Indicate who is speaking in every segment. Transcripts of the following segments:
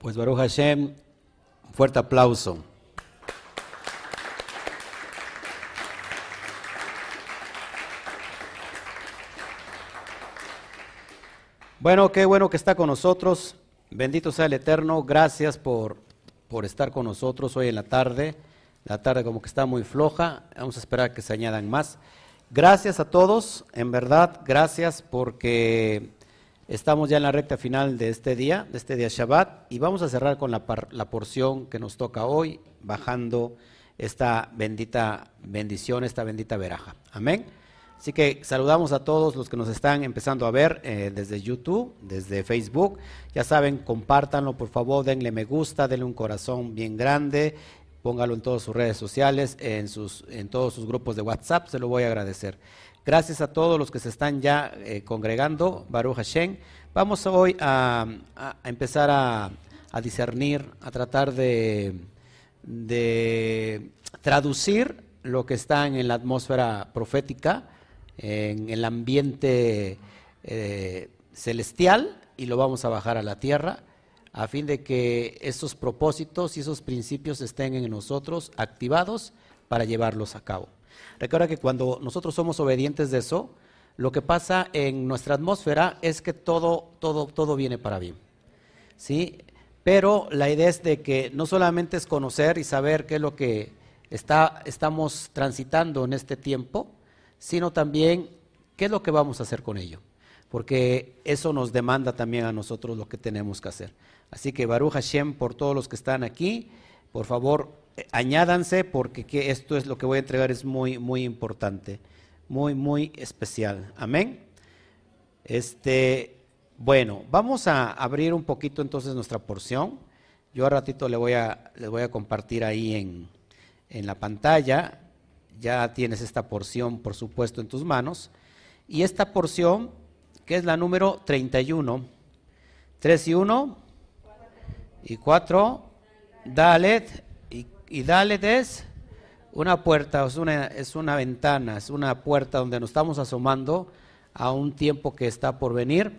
Speaker 1: Pues Baruch Hashem, fuerte aplauso. Bueno, qué bueno que está con nosotros. Bendito sea el Eterno. Gracias por, por estar con nosotros hoy en la tarde. La tarde como que está muy floja. Vamos a esperar que se añadan más. Gracias a todos, en verdad, gracias porque Estamos ya en la recta final de este día, de este día Shabbat, y vamos a cerrar con la, la, porción que nos toca hoy, bajando esta bendita bendición, esta bendita veraja. Amén. Así que saludamos a todos los que nos están empezando a ver eh, desde YouTube, desde Facebook. Ya saben, compártanlo, por favor, denle me gusta, denle un corazón bien grande, póngalo en todas sus redes sociales, en, sus, en todos sus grupos de WhatsApp, se lo voy a agradecer. Gracias a todos los que se están ya eh, congregando, Baruch Hashem. Vamos hoy a, empezar a, discernir, a tratar de, traducir lo que está en la atmósfera profética, en el ambiente eh, celestial, y lo vamos a bajar a la tierra, a fin de que esos propósitos y esos principios estén en nosotros activados para llevarlos a cabo. Recuerda que cuando nosotros somos obedientes de eso, lo que pasa en nuestra atmósfera es que todo, todo, todo viene para bien. ¿Sí? Pero la idea es de que no solamente es conocer y saber qué es lo que está, estamos transitando en este tiempo, sino también qué es lo que vamos a hacer con ello. Porque eso nos demanda también a nosotros lo que tenemos que hacer. Así que Baruch Hashem, por todos los que están aquí, por favor, añádanse porque que esto es lo que voy a entregar es muy muy importante, muy muy especial. Amén. Este, bueno, vamos a abrir un poquito entonces nuestra porción. Yo a ratito le voy a les voy a compartir ahí en en la pantalla. Ya tienes esta porción, por supuesto, en tus manos. Y esta porción, que es la número 31, 3 y 1 y 4, Dalet y Dalet es una puerta, es una, es una ventana, es una puerta donde nos estamos asomando a un tiempo que está por venir.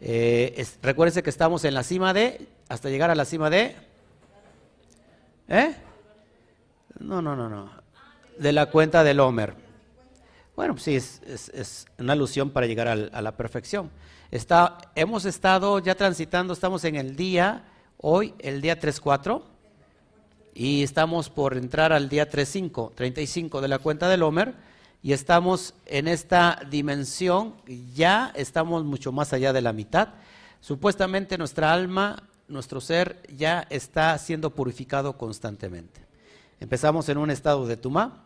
Speaker 1: Eh, recuérdense que estamos en la cima de, hasta llegar a la cima de, ¿eh? No, no, no, no, de la cuenta del Homer. Bueno, sí, es, una alusión para llegar a la perfección. Está, hemos estado ya transitando, estamos en el día, hoy, el día 3-4 y estamos por entrar al día 35, 35 de la cuenta del Homer y estamos en esta dimensión, ya estamos mucho más allá de la mitad. Supuestamente nuestra alma, nuestro ser ya está siendo purificado constantemente. Empezamos en un estado de Tumá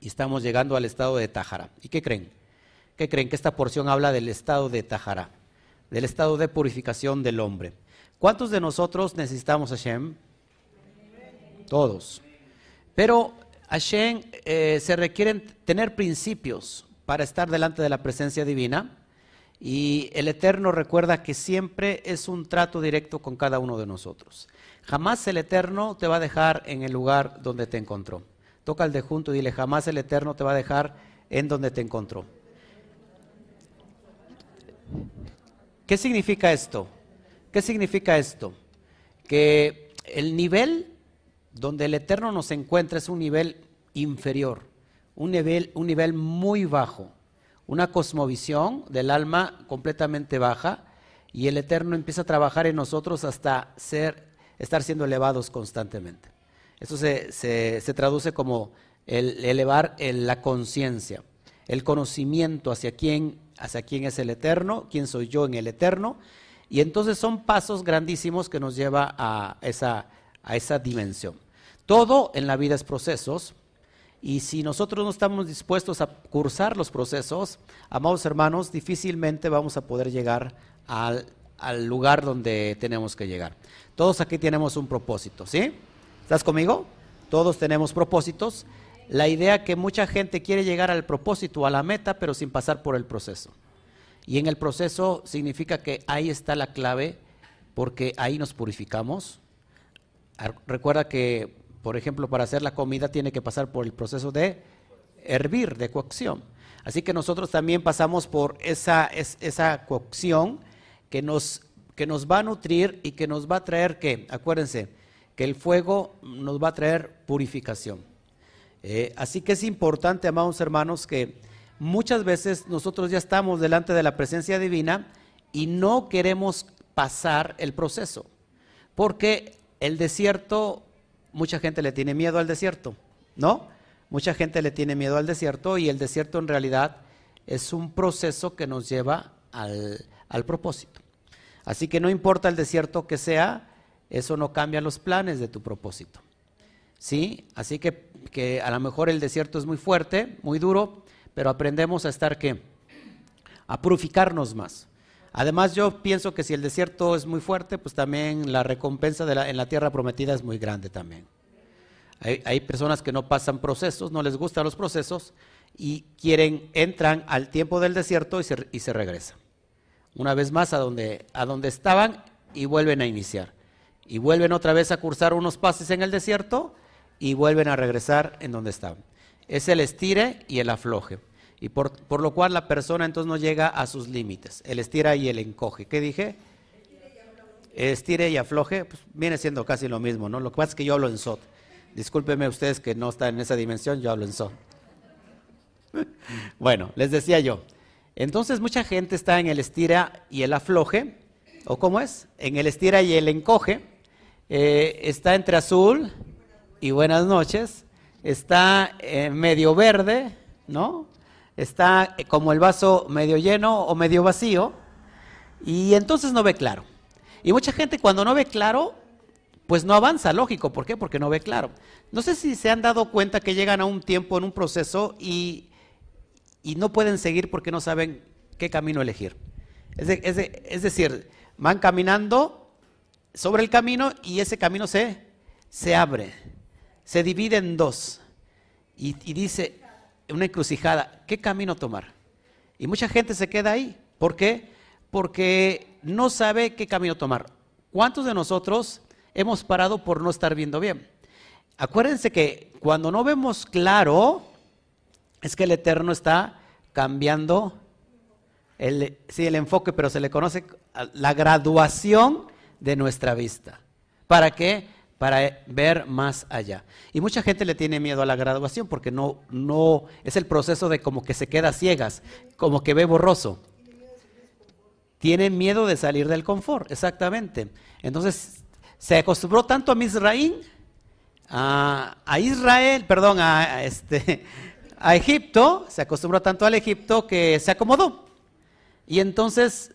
Speaker 1: y estamos llegando al estado de Tajara. ¿Y qué creen? ¿Qué creen? Que esta porción habla del estado de Tajara, del estado de purificación del hombre. ¿Cuántos de nosotros necesitamos a Hashem? Todos. Pero Hashem eh, se requieren tener principios para estar delante de la presencia divina y el Eterno recuerda que siempre es un trato directo con cada uno de nosotros. Jamás el Eterno te va a dejar en el lugar donde te encontró. Toca el de junto y dile, jamás el Eterno te va a dejar en donde te encontró. ¿Qué significa esto? ¿Qué significa esto? Que el nivel donde el Eterno nos encuentra es un nivel inferior, un nivel, un nivel muy bajo, una cosmovisión del alma completamente baja y el Eterno empieza a trabajar en nosotros hasta ser, estar siendo elevados constantemente. Eso se, traduce como el elevar la conciencia, el conocimiento hacia quién, hacia quién es el Eterno, quién soy yo en el Eterno, y entonces son pasos grandísimos que nos lleva a esa a esa dimensión. Todo en la vida es procesos y si nosotros no estamos dispuestos a cursar los procesos, amados hermanos, difícilmente vamos a poder llegar al, lugar donde tenemos que llegar. Todos aquí tenemos un propósito, ¿sí? ¿Estás conmigo? Todos tenemos propósitos. La idea que mucha gente quiere llegar al propósito, a la meta, pero sin pasar por el proceso. Y en el proceso significa que ahí está la clave, porque ahí nos purificamos, Recuerda que, por ejemplo, para hacer la comida tiene que pasar por el proceso de hervir, de cocción. Así que nosotros también pasamos por esa, esa cocción que nos que nos va a nutrir y que nos va a traer que, acuérdense, que el fuego nos va a traer purificación. Eh, así que es importante, amados hermanos, que muchas veces nosotros ya estamos delante de la presencia divina y no queremos pasar el proceso, porque el desierto, mucha gente le tiene miedo al desierto, ¿no? Mucha gente le tiene miedo al desierto y el desierto en realidad es un proceso que nos lleva al, al propósito. Así que no importa el desierto que sea, eso no cambia los planes de tu propósito. ¿Sí? Así que, que a lo mejor el desierto es muy fuerte, muy duro, pero aprendemos a estar qué? A purificarnos más. Además, yo pienso que si el desierto es muy fuerte, pues también la recompensa en la tierra prometida es muy grande también. Hay, hay, personas que no pasan procesos, no les gustan los procesos y quieren, entran al tiempo del desierto y se, y se regresan una vez más a donde, a donde estaban y vuelven a iniciar. Y vuelven otra vez a cursar unos pases en el desierto y vuelven a regresar en donde estaban. Es el estire y el afloje. Y por, por lo cual la persona entonces no llega a sus límites. El estira y el encoge. ¿Qué dije? Estire y afloje, pues viene siendo casi lo mismo, ¿no? Lo que pasa es que yo hablo en SOT. Discúlpenme ustedes que no están en esa dimensión, yo hablo en SOT. bueno, les decía yo, entonces mucha gente está en el estira y el afloje, ¿o cómo es? En el estira y el encoge. Eh, está entre azul y buenas noches. Está medio verde, ¿no? Está como el vaso medio lleno o medio vacío. Y entonces no ve claro. Y mucha gente cuando no ve claro, pues no avanza, lógico. ¿Por qué? Porque no ve claro. No sé si se han dado cuenta que llegan a un tiempo en un proceso y y no pueden seguir porque no saben qué camino elegir. Es, decir, van caminando sobre el camino y ese camino se, se abre, se divide en dos y, y dice una encrucijada, ¿qué camino tomar? Y mucha gente se queda ahí. ¿Por qué? Porque no sabe qué camino tomar. ¿Cuántos de nosotros hemos parado por no estar viendo bien? Acuérdense que cuando no vemos claro, es que el Eterno está cambiando el, sí, el enfoque, pero se le conoce la graduación de nuestra vista. ¿Para qué? Para ver más allá. Y mucha gente le tiene miedo a la graduación porque no, no, es el proceso de como que se queda ciegas, como que ve borroso. Tiene miedo de salir del confort, exactamente. Entonces, se acostumbró tanto a Misraín, a, a Israel, perdón, a, este, a Egipto, se acostumbró tanto al Egipto que se acomodó. Y entonces,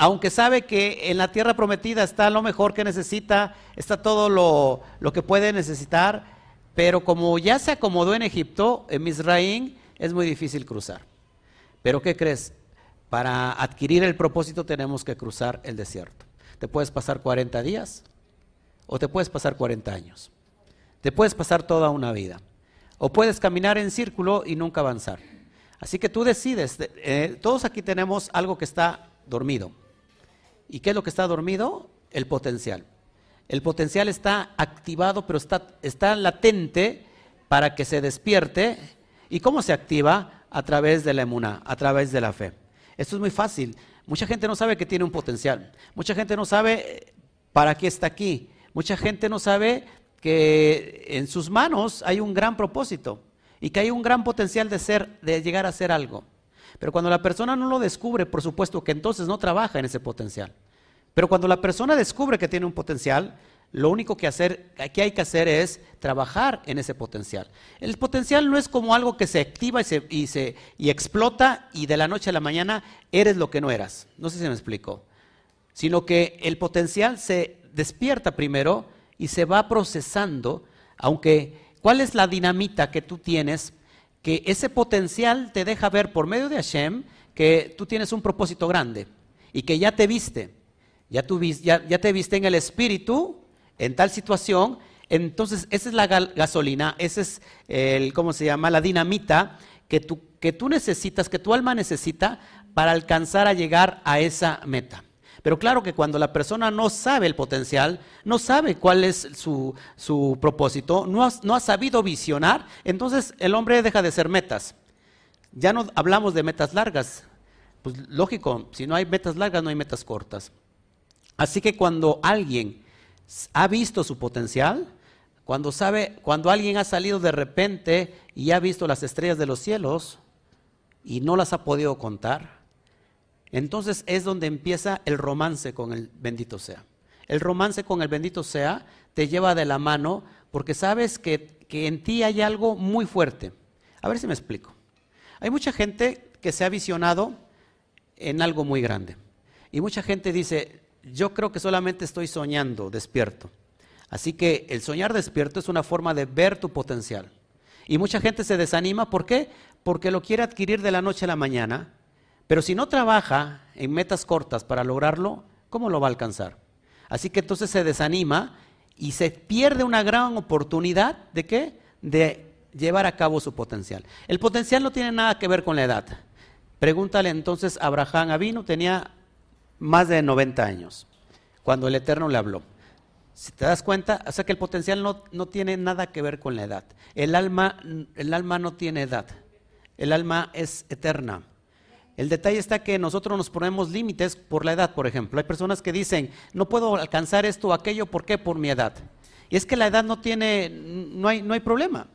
Speaker 1: aunque sabe que en la tierra prometida está lo mejor que necesita, está todo lo, lo que puede necesitar, pero como ya se acomodó en Egipto, en Misraín, es muy difícil cruzar. Pero ¿qué crees? Para adquirir el propósito tenemos que cruzar el desierto. Te puedes pasar 40 días o te puedes pasar 40 años. Te puedes pasar toda una vida. O puedes caminar en círculo y nunca avanzar. Así que tú decides. Eh, todos aquí tenemos algo que está dormido. ¿Y qué es lo que está dormido? El potencial. El potencial está activado, pero está, está latente para que se despierte. ¿Y cómo se activa? A través de la emuna, a través de la fe. Esto es muy fácil. Mucha gente no sabe que tiene un potencial. Mucha gente no sabe eh, para qué está aquí. Mucha gente no sabe que en sus manos hay un gran propósito y que hay un gran potencial de ser, de llegar a ser algo. Pero cuando la persona no lo descubre, por supuesto que entonces no trabaja en ese potencial. Pero cuando la persona descubre que tiene un potencial, lo único que, hacer, hay que hacer es trabajar en ese potencial. El potencial no es como algo que se activa y, se, y, y explota y de la noche a la mañana eres lo que no eras. No sé si me explico. Sino que el potencial se despierta primero y se va procesando, aunque, ¿cuál es la dinamita que tú tienes? Que ese potencial te deja ver por medio de Hashem que tú tienes un propósito grande y que ya te viste, ya, tú, ya, te viste en el espíritu, en tal situación, entonces esa es la gasolina, esa es el, ¿cómo se llama? La dinamita que tú, que tú necesitas, que tu alma necesita para alcanzar a llegar a esa meta. Pero claro que cuando la persona no sabe el potencial, no sabe cuál es su, propósito, no ha, no ha sabido visionar, entonces el hombre deja de ser metas. Ya no hablamos de metas largas. Pues lógico, si no hay metas largas, no hay metas cortas. Así que cuando alguien ha visto su potencial, cuando sabe, cuando alguien ha salido de repente y ha visto las estrellas de los cielos y no las ha podido contar, entonces es donde empieza el romance con el bendito sea. El romance con el bendito sea te lleva de la mano porque sabes que, que en ti hay algo muy fuerte. A ver si me explico. Hay mucha gente que se ha visionado en algo muy grande. Y mucha gente dice, yo creo que solamente estoy soñando despierto. Así que el soñar despierto es una forma de ver tu potencial. Y mucha gente se desanima, ¿por qué? Porque lo quiere adquirir de la noche a la mañana, pero si no trabaja en metas cortas para lograrlo, ¿cómo lo va a alcanzar? Así que entonces se desanima y se pierde una gran oportunidad de qué? De llevar a cabo su potencial. El potencial no tiene nada que ver con la edad. Pregúntale entonces a Abraham Avino, tenía más de 90 años, cuando el Eterno le habló. Si te das cuenta, o sea que el potencial no, no, tiene nada que ver con la edad. El alma, el alma no tiene edad. El alma es eterna. El detalle está que nosotros nos ponemos límites por la edad, por ejemplo. Hay personas que dicen, no puedo alcanzar esto o aquello, ¿por qué? Por mi edad. Y es que la edad no tiene, no hay, no hay problema.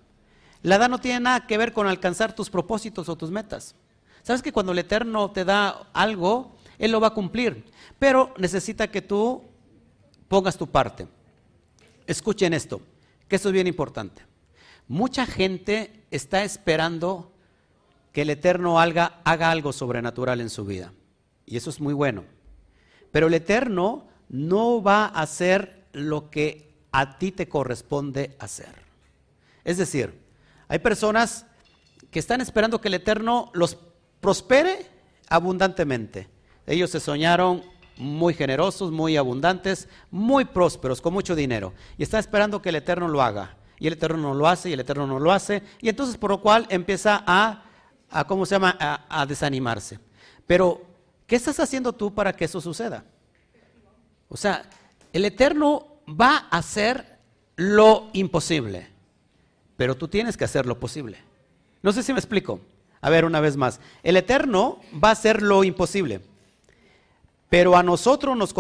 Speaker 1: La edad no tiene nada que ver con alcanzar tus propósitos o tus metas. Sabes que cuando el Eterno te da algo, él lo va a cumplir, pero necesita que tú pongas tu parte. Escuchen esto, que esto es bien importante. Mucha gente está esperando que el Eterno haga, haga algo sobrenatural en su vida. Y eso es muy bueno. Pero el Eterno no va a hacer lo que a ti te corresponde hacer. Es decir, hay personas que están esperando que el Eterno los prospere abundantemente. Ellos se soñaron muy generosos, muy abundantes, muy prósperos, con mucho dinero. Y está esperando que el Eterno lo haga. Y el Eterno no lo hace, y el Eterno no lo hace. Y entonces por lo cual empieza a, ¿cómo se llama?, a, a desanimarse. Pero, ¿qué estás haciendo tú para que eso suceda? O sea, el Eterno va a hacer lo imposible, pero tú tienes que hacer lo posible. No sé si me explico. A ver, una vez más. El Eterno va a hacer lo imposible pero a nosotros nos,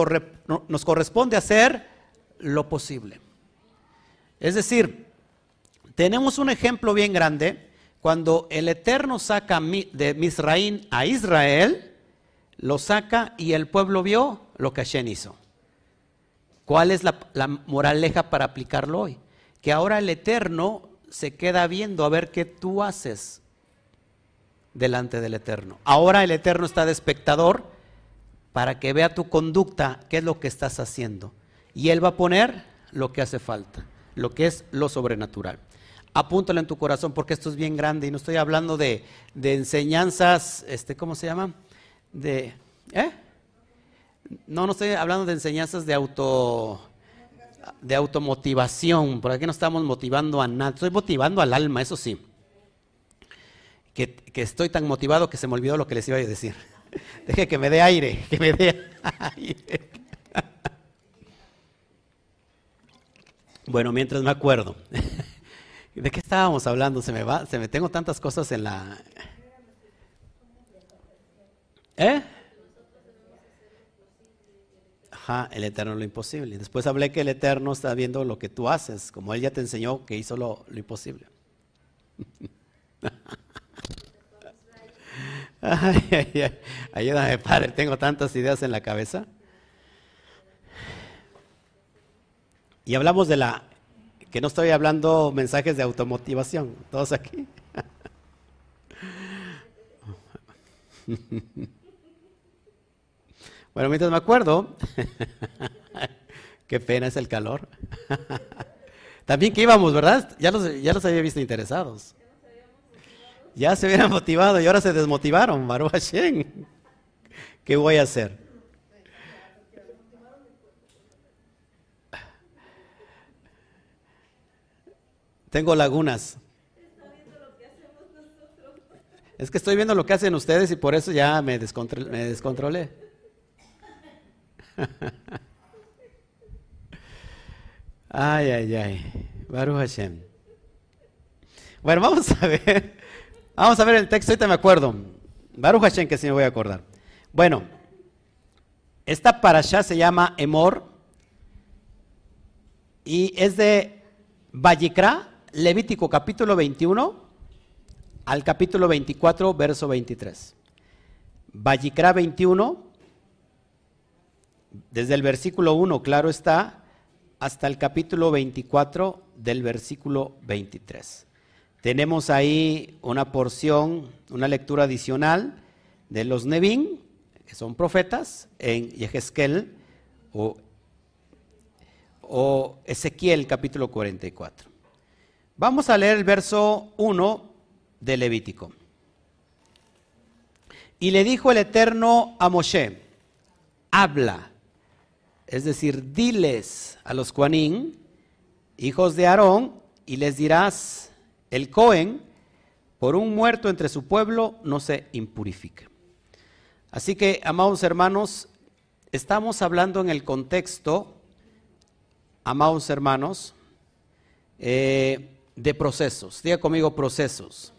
Speaker 1: nos corresponde hacer lo posible. Es decir, tenemos un ejemplo bien grande cuando el Eterno saca de Misraín a Israel, lo saca y el pueblo vio lo que Hashem hizo. ¿Cuál es la, la, moraleja para aplicarlo hoy? Que ahora el Eterno se queda viendo a ver qué tú haces delante del Eterno. Ahora el Eterno está de espectador para que vea tu conducta, qué es lo que estás haciendo. Y Él va a poner lo que hace falta, lo que es lo sobrenatural. Apúntalo en tu corazón porque esto es bien grande y no estoy hablando de, enseñanzas, este, ¿cómo se llama? De, ¿eh? No, no estoy hablando de enseñanzas de auto de automotivación, por aquí no estamos motivando a nada, estoy motivando al alma, eso sí. Que, que estoy tan motivado que se me olvidó lo que les iba a decir. Deje que me dé aire, que me dé aire. Bueno, mientras me acuerdo. ¿De qué estábamos hablando? Se me va, se me tengo tantas cosas en la ¿Eh? Ajá, el eterno lo imposible. Después hablé que el eterno está viendo lo que tú haces, como él ya te enseñó que hizo lo, lo imposible. Ay, ay, ay. Ayúdame, Padre, tengo tantas ideas en la cabeza. Y hablamos de la, que no estoy hablando mensajes de automotivación, todos aquí. Bueno, mientras me acuerdo, qué pena es el calor. También que íbamos, ¿verdad? Ya los, ya los había visto interesados. Ya se hubieran motivado y ahora se desmotivaron, Baruch Hashem. ¿Qué voy a hacer? Tengo lagunas. Es que estoy viendo lo que hacen ustedes y por eso ya me, descontrolé. Ay, ay, ay. Baruch Hashem. Bueno, vamos a ver. Vamos a ver el texto, ahorita me acuerdo. Baruch Hashem, que sí me voy a acordar. Bueno, Esta parasha se llama Emor y es de Vallicra, Levítico capítulo 21 al capítulo 24, verso 23. Vallicra 21, desde el versículo 1, claro está, hasta el capítulo 24 del versículo 23. Tenemos ahí una porción, una lectura adicional de los Nevin, que son profetas, en Yehezkel o, o Ezequiel capítulo 44. Vamos a leer el verso 1 de Levítico. Y le dijo el Eterno a Moshe, habla, es decir, diles a los Juanín, hijos de Aarón, y les dirás, el Cohen, por un muerto entre su pueblo, no se impurifique. Así que, amados hermanos, estamos hablando en el contexto, amados hermanos, eh, de procesos. Diga conmigo procesos.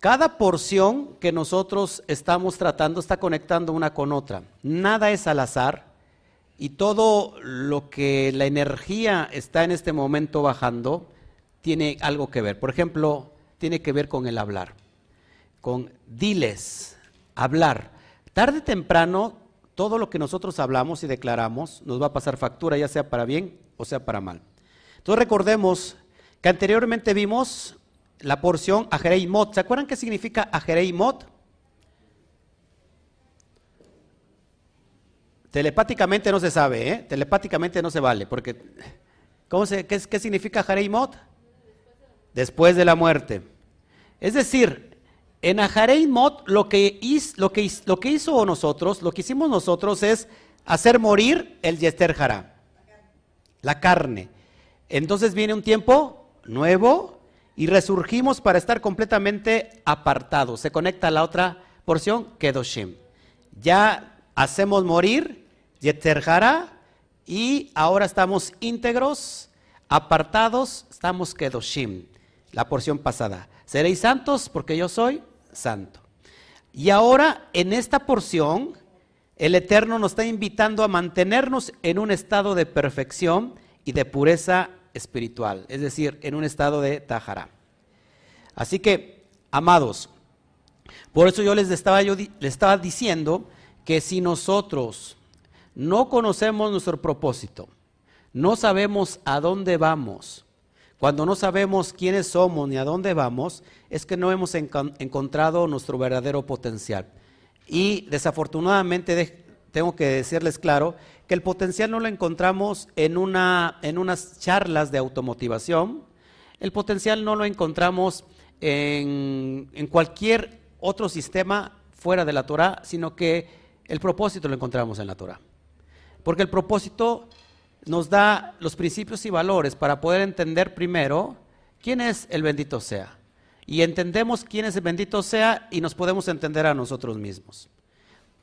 Speaker 1: Cada porción que nosotros estamos tratando está conectando una con otra. Nada es al azar y todo lo que la energía está en este momento bajando tiene algo que ver. Por ejemplo, tiene que ver con el hablar, con diles, hablar. Tarde o temprano, todo lo que nosotros hablamos y declaramos nos va a pasar factura, ya sea para bien o sea para mal. Entonces recordemos que anteriormente vimos la porción Ajereimot. ¿Se acuerdan qué significa Ajereimot? Telepáticamente no se sabe, ¿eh? Telepáticamente no se vale, porque ¿cómo se, qué, qué significa Ajereimot? después de la muerte. Es decir, en Aharei Mot lo que, lo, que, lo que hizo nosotros, lo que hicimos nosotros es hacer morir el Yester Jara, la carne. Entonces viene un tiempo nuevo y resurgimos para estar completamente apartados. Se conecta a la otra porción, Kedoshim. Ya hacemos morir Jara y ahora estamos íntegros, apartados, estamos Kedoshim la porción pasada. Seréis santos porque yo soy santo. Y ahora en esta porción, el Eterno nos está invitando a mantenernos en un estado de perfección y de pureza espiritual, es decir, en un estado de tajara. Así que, amados, por eso yo les estaba, yo les estaba diciendo que si nosotros no conocemos nuestro propósito, no sabemos a dónde vamos, cuando no sabemos quiénes somos ni a dónde vamos, es que no hemos encontrado nuestro verdadero potencial. Y desafortunadamente tengo que decirles claro que el potencial no lo encontramos en, una, en unas charlas de automotivación, el potencial no lo encontramos en, en cualquier otro sistema fuera de la Torah, sino que el propósito lo encontramos en la Torah. Porque el propósito nos da los principios y valores para poder entender primero quién es el bendito sea. Y entendemos quién es el bendito sea y nos podemos entender a nosotros mismos.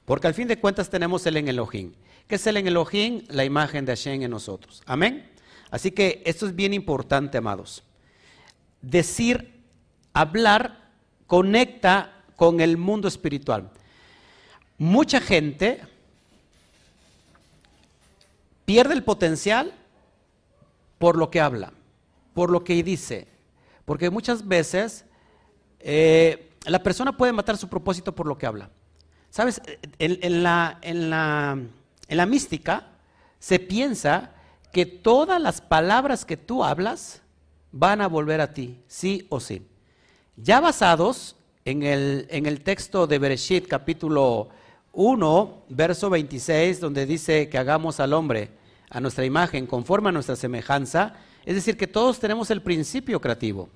Speaker 1: Porque al fin de cuentas tenemos el en Elohim. ¿Qué es el en Elohim? La imagen de Hashem en nosotros. Amén. Así que esto es bien importante, amados. Decir, hablar, conecta con el mundo espiritual. Mucha gente pierde el potencial por lo que habla, por lo que dice. Porque muchas veces eh, la persona puede matar su propósito por lo que habla. ¿Sabes? En, la, en, la, en la mística se piensa que todas las palabras que tú hablas van a volver a ti, sí o sí. Ya basados en el, en el texto de Bereshit, capítulo 1, verso 26, donde dice que hagamos al hombre a nuestra imagen, conforme a nuestra semejanza, es decir, que todos tenemos el principio creativo.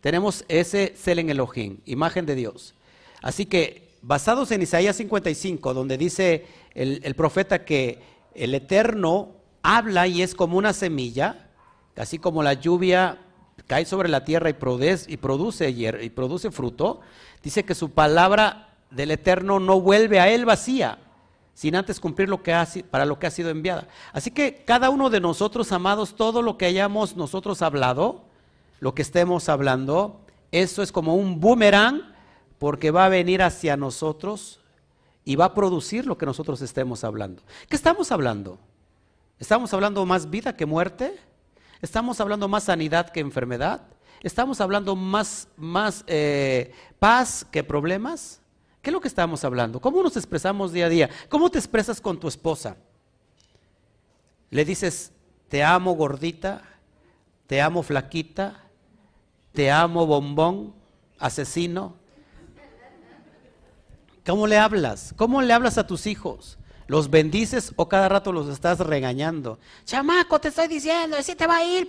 Speaker 1: Tenemos ese Selen Elohim, imagen de Dios. Así que, basados en Isaías 55, donde dice el, profeta que el Eterno habla y es como una semilla, así como la lluvia cae sobre la tierra y produce, y produce, y produce fruto, dice que su palabra del Eterno no vuelve a él vacía, sin antes cumplir lo que ha, para lo que ha sido enviada. Así que cada uno de nosotros, amados, todo lo que hayamos nosotros hablado, lo que estemos hablando, eso es como un boomerang porque va a venir hacia nosotros y va a producir lo que nosotros estemos hablando. ¿Qué estamos hablando? ¿Estamos hablando más vida que muerte? ¿Estamos hablando más sanidad que enfermedad? ¿Estamos hablando más, más eh, paz que problemas? ¿Qué es lo que estamos hablando? ¿Cómo nos expresamos día a día? ¿Cómo te expresas con tu esposa? Le dices, te amo gordita, te amo flaquita, te amo bombón, asesino. ¿Cómo le hablas? ¿Cómo le hablas a tus hijos? ¿Los bendices o cada rato los estás regañando? Chamaco, te estoy diciendo, así te va a ir.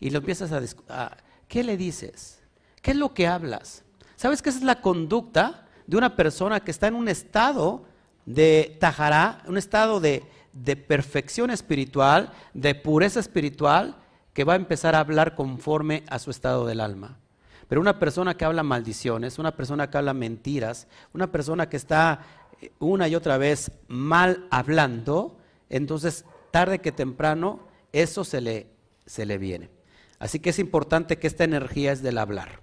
Speaker 1: Y lo empiezas a, ¿Qué le dices? ¿Qué es lo que hablas? ¿Sabes que esa es la conducta de una persona que está en un estado de tajará, un estado de, de perfección espiritual, de pureza espiritual, que va a empezar a hablar conforme a su estado del alma? Pero una persona que habla maldiciones, una persona que habla mentiras, una persona que está eh, una y otra vez mal hablando, entonces tarde que temprano eso se le, se le viene. Así que es importante que esta energía es del hablar.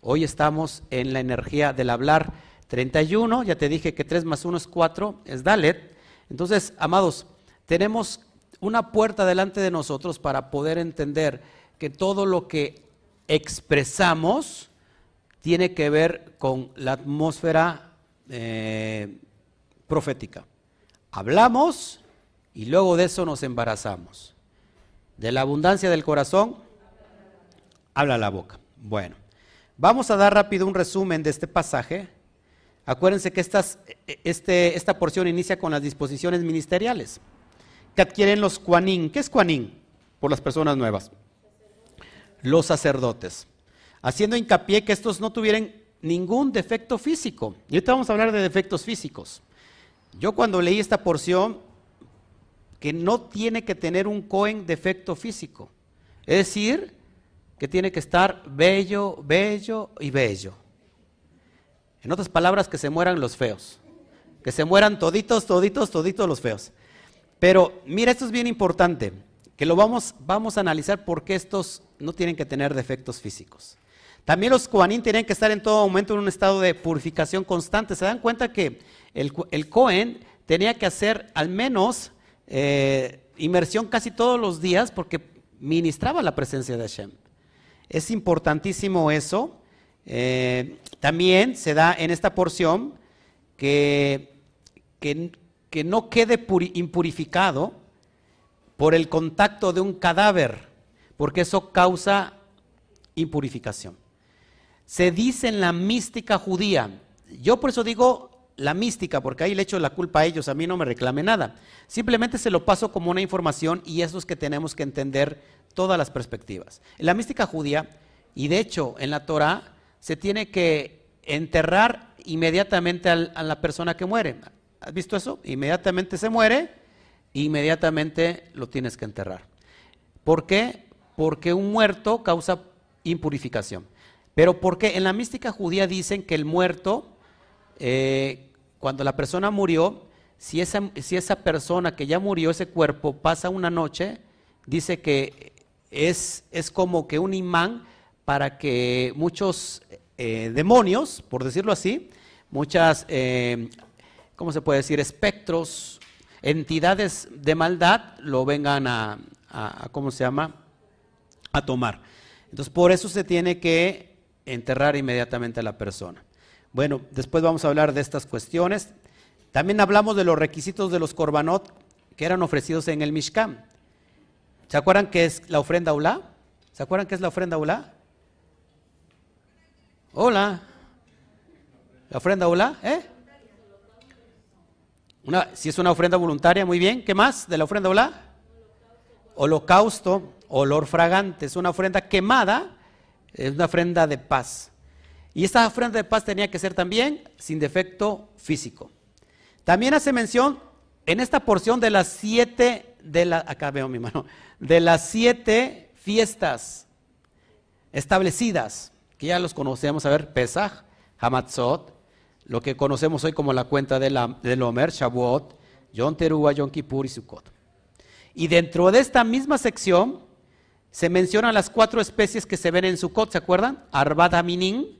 Speaker 1: Hoy estamos en la energía del hablar 31, ya te dije que 3 más 1 es 4, es Dalet. Entonces, amados, tenemos una puerta delante de nosotros para poder entender que todo lo que expresamos tiene que ver con la atmósfera eh, profética. Hablamos y luego de eso nos embarazamos. De la abundancia del corazón, habla la boca. Bueno, vamos a dar rápido un resumen de este pasaje. Acuérdense que estas, este, esta porción inicia con las disposiciones ministeriales que adquieren los cuanín. ¿Qué es cuanín? Por las personas nuevas los sacerdotes, haciendo hincapié que estos no tuvieran ningún defecto físico. Y ahorita vamos a hablar de defectos físicos. Yo cuando leí esta porción, que no tiene que tener un cohen defecto físico, es decir, que tiene que estar bello, bello y bello. En otras palabras, que se mueran los feos, que se mueran toditos, toditos, toditos los feos. Pero mira, esto es bien importante que lo vamos, vamos a analizar porque estos no tienen que tener defectos físicos. También los Kohanim tienen que estar en todo momento en un estado de purificación constante. Se dan cuenta que el, el Cohen tenía que hacer al menos eh, inmersión casi todos los días porque ministraba la presencia de Hashem. Es importantísimo eso. Eh, también se da en esta porción que, que no quede impurificado por el contacto de un cadáver, porque eso causa impurificación. Se dice en la mística judía, yo por eso digo la mística, porque ahí le echo la culpa a ellos, a mí no me reclame nada. Simplemente se lo paso como una información y eso es que tenemos que entender todas las perspectivas. En la mística judía, y de hecho en la Torah, se tiene que enterrar inmediatamente a la persona que muere. ¿Has visto eso? Inmediatamente se muere inmediatamente lo tienes que enterrar. ¿Por qué? Porque un muerto causa impurificación. Pero porque en la mística judía dicen que el muerto, eh, cuando la persona murió, si esa, si esa persona que ya murió, ese cuerpo, pasa una noche, dice que es, es como que un imán para que muchos eh, demonios, por decirlo así, muchas, eh, ¿cómo se puede decir?, espectros, entidades de maldad lo vengan a, ¿cómo se llama? A tomar. Entonces, por eso se tiene que enterrar inmediatamente a la persona. Bueno, después vamos a hablar de estas cuestiones. También hablamos de los requisitos de los korbanot que eran ofrecidos en el Mishkan. ¿Se acuerdan qué es la ofrenda ulá? ¿Se acuerdan qué es la ofrenda ulá? Hola. ¿La ofrenda ulá? ¿Eh? Si es una ofrenda voluntaria, muy bien. ¿Qué más de la ofrenda olá? Holocausto, olor fragante. Es una ofrenda quemada, es una ofrenda de paz. Y esta ofrenda de paz tenía que ser también sin defecto físico. También hace mención en esta porción de las siete, de la, acá veo mi mano, de las siete fiestas establecidas, que ya los conocemos, a ver, Pesach, Hamatzot, lo que conocemos hoy como la cuenta del, del Omer, Shavuot, Yom Teruah, Yom Kippur y Sukkot. Y dentro de esta misma sección se mencionan las cuatro especies que se ven en Sukkot, ¿se acuerdan? Arbad Aminin,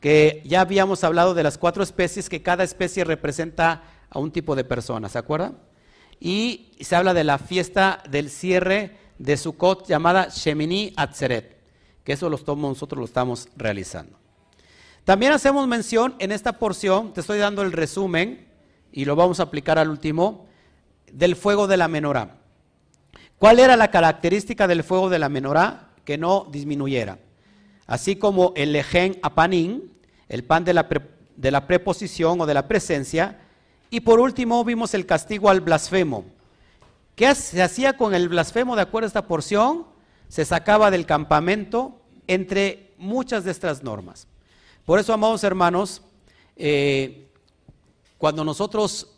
Speaker 1: que ya habíamos hablado de las cuatro especies, que cada especie representa a un tipo de persona, ¿se acuerdan? Y se habla de la fiesta del cierre de Sukkot llamada Shemini Atzeret, que eso los tomos, nosotros lo estamos realizando. También hacemos mención en esta porción, te estoy dando el resumen y lo vamos a aplicar al último, del fuego de la menorá. ¿Cuál era la característica del fuego de la menorá? Que no disminuyera. Así como el lejen apanín, el pan de la, de la preposición o de la presencia. Y por último vimos el castigo al blasfemo. ¿Qué se hacía con el blasfemo de acuerdo a esta porción? Se sacaba del campamento entre muchas de estas normas. Por eso, amados hermanos, eh, cuando nosotros,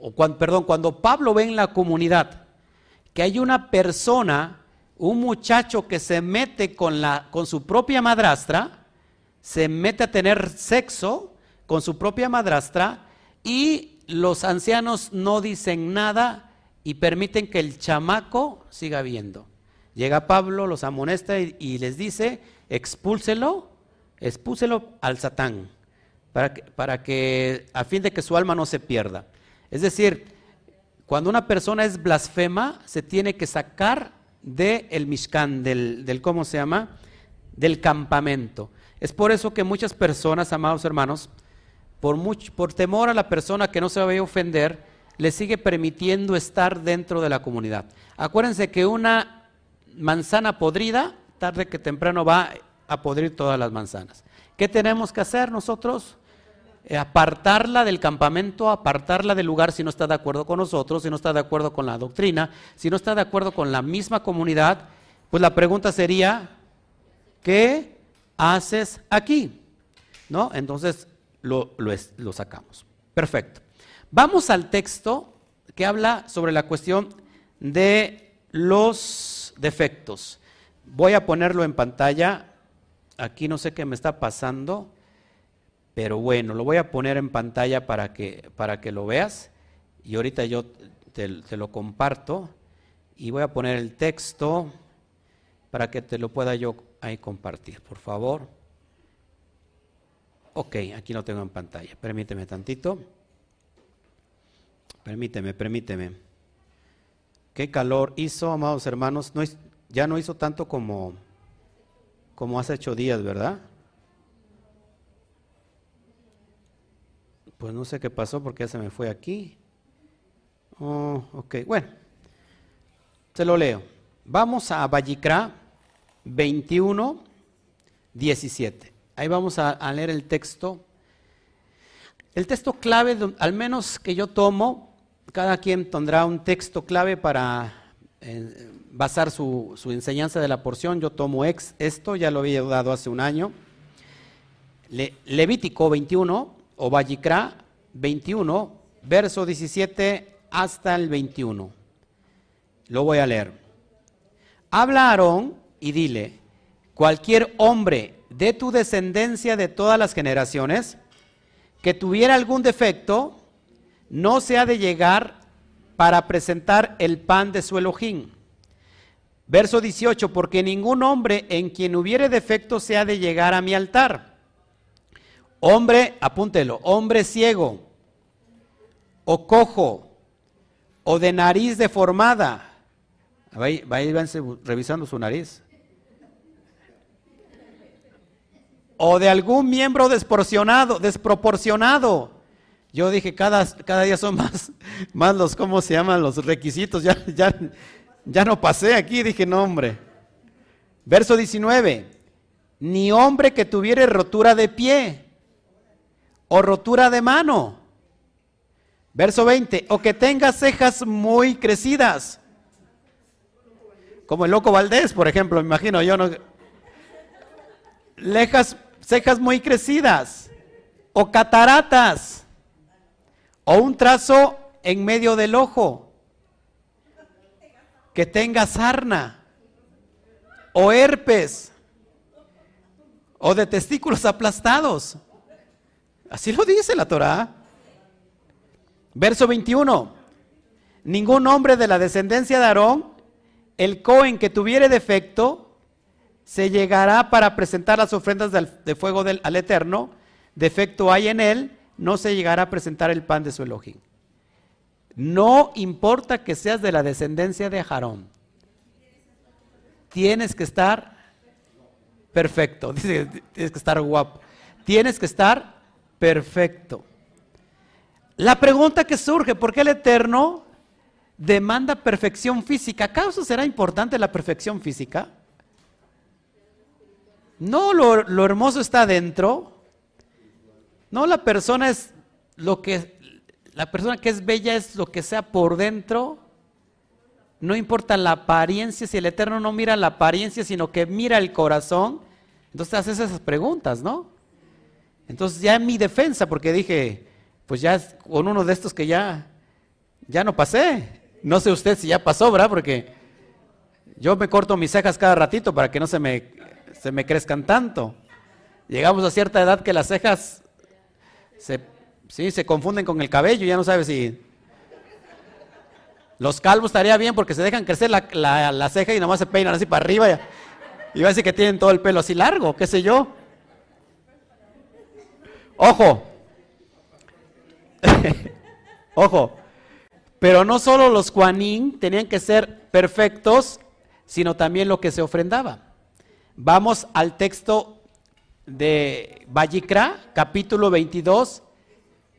Speaker 1: o cuando, perdón, cuando Pablo ve en la comunidad que hay una persona, un muchacho que se mete con, la, con su propia madrastra, se mete a tener sexo con su propia madrastra y los ancianos no dicen nada y permiten que el chamaco siga viendo. Llega Pablo, los amonesta y, les dice, expúlselo, expúlselo al Satán, para que, para que, a fin de que su alma no se pierda. Es decir, cuando una persona es blasfema, se tiene que sacar del el Mishkan, del, del, ¿cómo se llama? Del campamento. Es por eso que muchas personas, amados hermanos, por, por temor a la persona que no se vaya a ofender, le sigue permitiendo estar dentro de la comunidad. Acuérdense que una manzana podrida, tarde que temprano va a podrir todas las manzanas. ¿Qué tenemos que hacer nosotros? Eh, apartarla del campamento, apartarla del lugar si no está de acuerdo con nosotros, si no está de acuerdo con la doctrina, si no está de acuerdo con la misma comunidad, pues la pregunta sería, ¿qué haces aquí? ¿No? Entonces lo, lo, sacamos. Perfecto. Vamos al texto que habla sobre la cuestión de los defectos. Voy a ponerlo en pantalla. Aquí no sé qué me está pasando, pero bueno, lo voy a poner en pantalla para que, para que lo veas. Y ahorita yo te, lo comparto y voy a poner el texto para que te lo pueda yo ahí compartir, por favor. Ok, aquí lo tengo en pantalla. Permíteme tantito. Permíteme, permíteme. Qué calor hizo, amados hermanos. No, ya no hizo tanto como, como hace ocho días, ¿verdad? Pues no sé qué pasó porque ya se me fue aquí. Oh, ok, bueno. Se lo leo. Vamos a Vallicra 21, 17. Ahí vamos a, leer el texto. El texto clave, al menos que yo tomo, cada quien tendrá un texto clave para eh, basar su, enseñanza de la porción. Yo tomo ex, esto, ya lo había dado hace un año. Levítico 21, o Vallicra 21, verso 17 hasta el 21. Lo voy a leer. Habla Aarón y dile, cualquier hombre de tu descendencia de todas las generaciones que tuviera algún defecto, no se ha de llegar para presentar el pan de su Elohim. Verso 18, porque ningún hombre en quien hubiere defecto se ha de llegar a mi altar. Hombre, apúntelo, hombre ciego, o cojo, o de nariz deformada. Ahí, ahí revisando su nariz. o de algún miembro desproporcionado, desproporcionado. Yo dije, cada, cada día son más, más los, ¿cómo se llaman? Los requisitos. Ya, ya, ya no pasé aquí, dije, no, hombre. Verso 19. Ni hombre que tuviere rotura de pie o rotura de mano. Verso 20. O que tenga cejas muy crecidas. Como el loco Valdés, por ejemplo, me imagino yo. No, lejas, cejas muy crecidas, o cataratas, o un trazo en medio del ojo, que tenga sarna, o herpes, o de testículos aplastados. Así lo dice la Torah. Verso 21. Ningún hombre de la descendencia de Aarón, el Cohen que tuviere defecto, se llegará para presentar las ofrendas de fuego del, al Eterno, defecto hay en él, no se llegará a presentar el pan de su Elohim. No importa que seas de la descendencia de Aarón, tienes que estar perfecto, tienes que estar guapo, tienes que estar perfecto. La pregunta que surge, ¿por qué el Eterno demanda perfección física? ¿Acaso será importante la perfección física? No, lo, hermoso está adentro. No, la persona es lo que, la persona que es bella es lo que sea por dentro. No importa la apariencia, si el Eterno no mira la apariencia, sino que mira el corazón. Entonces haces esas preguntas, ¿no? Entonces ya en mi defensa, porque dije, pues ya con uno de estos que ya, ya no pasé. No sé usted si ya pasó, ¿verdad? Porque yo me corto mis cejas cada ratito para que no se me, se me crezcan tanto. Llegamos a cierta edad que las cejas se, sí, se confunden con el cabello, ya no sabes si... Los calvos estaría bien porque se dejan crecer la, ceja y nomás se peinan así para arriba. Y, va a decir que tienen todo el pelo así largo, qué sé yo. Ojo, Ojo, pero no solo los Juanín tenían que ser perfectos, sino también lo que se ofrendaba. Vamos al texto de Vallicra, capítulo 22,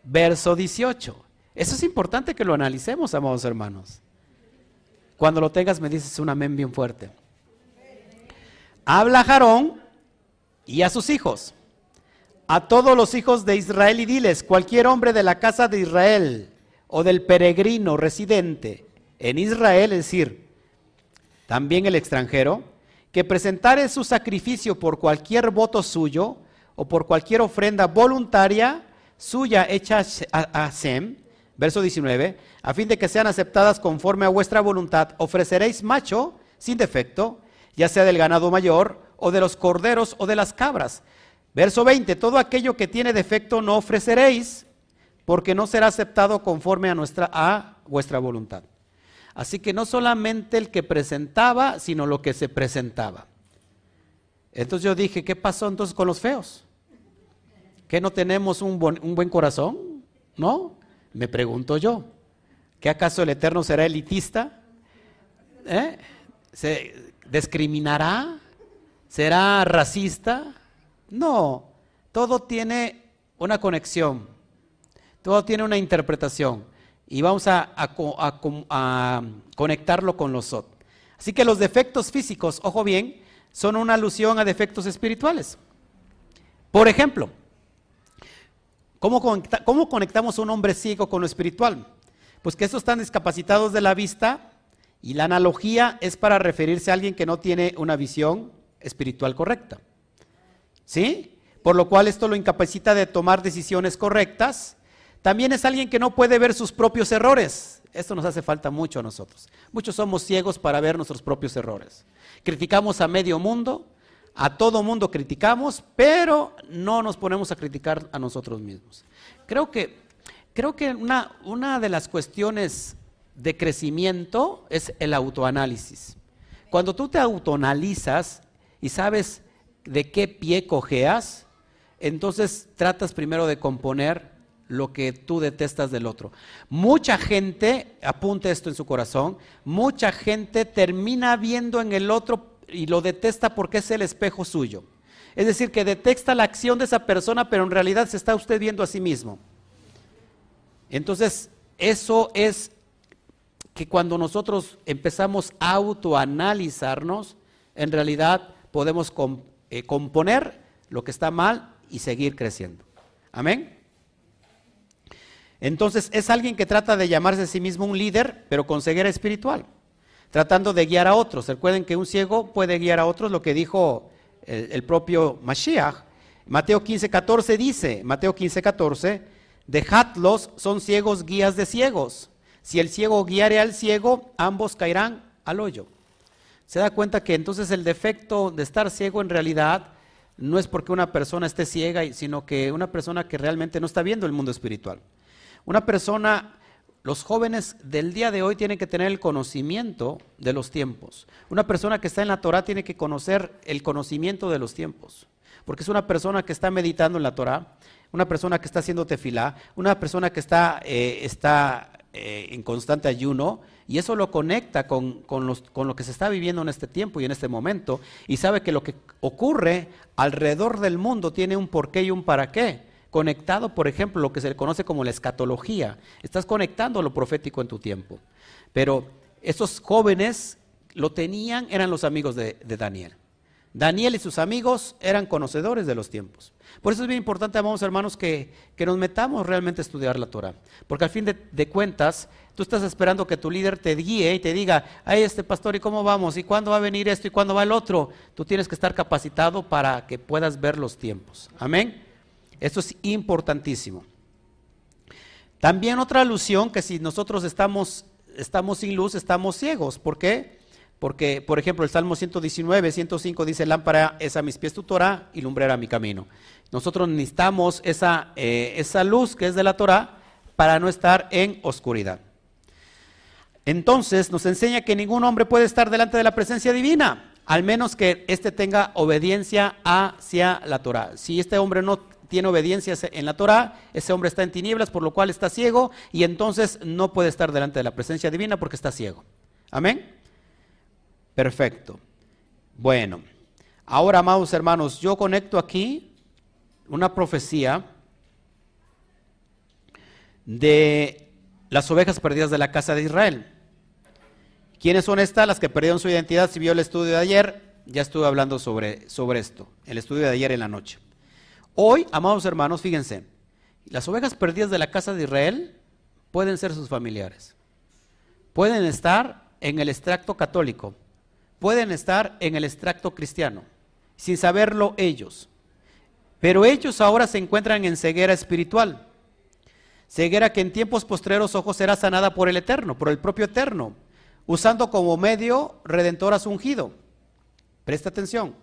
Speaker 1: verso 18. Eso es importante que lo analicemos, amados hermanos. Cuando lo tengas me dices un amén bien fuerte. Habla Jarón y a sus hijos a todos los hijos de Israel y diles, cualquier hombre de la casa de Israel o del peregrino residente en Israel, es decir, también el extranjero, que presentare su sacrificio por cualquier voto suyo o por cualquier ofrenda voluntaria suya hecha a, Sem, verso 19, a fin de que sean aceptadas conforme a vuestra voluntad, ofreceréis macho sin defecto, ya sea del ganado mayor o de los corderos o de las cabras Verso 20, todo aquello que tiene defecto no ofreceréis, porque no será aceptado conforme a, nuestra, a vuestra voluntad. Así que no solamente el que presentaba, sino lo que se presentaba. Entonces yo dije, ¿qué pasó entonces con los feos? ¿Que no tenemos un, buen corazón? ¿No? Me pregunto yo. ¿Que acaso el Eterno será elitista? ¿Eh? ¿Se discriminará? ¿Será racista? No, todo tiene una conexión, todo tiene una interpretación y vamos a, conectarlo con los SOT. Así que los defectos físicos, ojo bien, son una alusión a defectos espirituales. Por ejemplo, ¿cómo, ¿cómo conectamos a un hombre ciego con lo espiritual? Pues que estos están discapacitados de la vista y la analogía es para referirse a alguien que no tiene una visión espiritual correcta. ¿Sí? Por lo cual esto lo incapacita de tomar decisiones correctas. También es alguien que no puede ver sus propios errores. Esto nos hace falta mucho a nosotros. Muchos somos ciegos para ver nuestros propios errores. Criticamos a medio mundo, a todo mundo criticamos, pero no nos ponemos a criticar a nosotros mismos. Creo que, creo que una, una de las cuestiones de crecimiento es el autoanálisis. Cuando tú te autoanalizas y sabes de qué pie cojeas, entonces tratas primero de componer lo que tú detestas del otro. Mucha gente, apunte esto en su corazón, mucha gente termina viendo en el otro y lo detesta porque es el espejo suyo. Es decir, que detesta la acción de esa persona, pero en realidad se está usted viendo a sí mismo. Entonces, eso es que cuando nosotros empezamos a autoanalizarnos, en realidad podemos eh, componer lo que está mal y seguir creciendo. Amén. Entonces es alguien que trata de llamarse a sí mismo un líder, pero con ceguera espiritual, tratando de guiar a otros. Recuerden que un ciego puede guiar a otros, lo que dijo el, propio Mashiach. Mateo 15, 14 dice, Mateo 15, 14, dejadlos, son ciegos guías de ciegos. Si el ciego guiare al ciego, ambos caerán al hoyo se da cuenta que entonces el defecto de estar ciego en realidad no es porque una persona esté ciega, sino que una persona que realmente no está viendo el mundo espiritual. Una persona, los jóvenes del día de hoy tienen que tener el conocimiento de los tiempos. Una persona que está en la Torah tiene que conocer el conocimiento de los tiempos. Porque es una persona que está meditando en la Torah, una persona que está haciendo tefilá, una persona que está, eh, está eh, en constante ayuno, y eso lo conecta con, con, con, lo que se está viviendo en este tiempo y en este momento, y sabe que lo que ocurre alrededor del mundo tiene un porqué y un para qué. Conectado, por ejemplo, lo que se le conoce como la escatología. Estás conectando lo profético en tu tiempo. Pero esos jóvenes lo tenían, eran los amigos de, de Daniel. Daniel y sus amigos eran conocedores de los tiempos. Por eso es bien importante, amados hermanos, que, nos metamos realmente a estudiar la Torah. Porque al fin de, cuentas, tú estás esperando que tu líder te guíe y te diga, ay, este pastor, ¿y cómo vamos? ¿Y cuándo va a venir esto? ¿Y cuándo va el otro? Tú tienes que estar capacitado para que puedas ver los tiempos. Amén. Esto es importantísimo. También otra alusión que si nosotros estamos, estamos sin luz, estamos ciegos. ¿Por qué? Porque, por ejemplo, el Salmo 119, 105 dice, lámpara es a mis pies tu Torah y lumbrera mi camino. Nosotros necesitamos esa, eh, esa luz que es de la Torah para no estar en oscuridad. Entonces nos enseña que ningún hombre puede estar delante de la presencia divina, al menos que éste tenga obediencia hacia la Torah. Si este hombre no tiene obediencia en la Torah, ese hombre está en tinieblas, por lo cual está ciego, y entonces no puede estar delante de la presencia divina porque está ciego. Amén. Perfecto. Bueno, ahora, amados hermanos, yo conecto aquí una profecía de las ovejas perdidas de la casa de Israel. ¿Quiénes son estas? Las que perdieron su identidad. Si vio el estudio de ayer, ya estuve hablando sobre, sobre esto, el estudio de ayer en la noche. Hoy, amados hermanos, fíjense, las ovejas perdidas de la casa de Israel pueden ser sus familiares. Pueden estar en el extracto católico, pueden estar en el extracto cristiano, sin saberlo ellos. Pero ellos ahora se encuentran en ceguera espiritual. Ceguera que en tiempos postreros ojos será sanada por el Eterno, por el propio Eterno, usando como medio redentor a su ungido. Presta atención.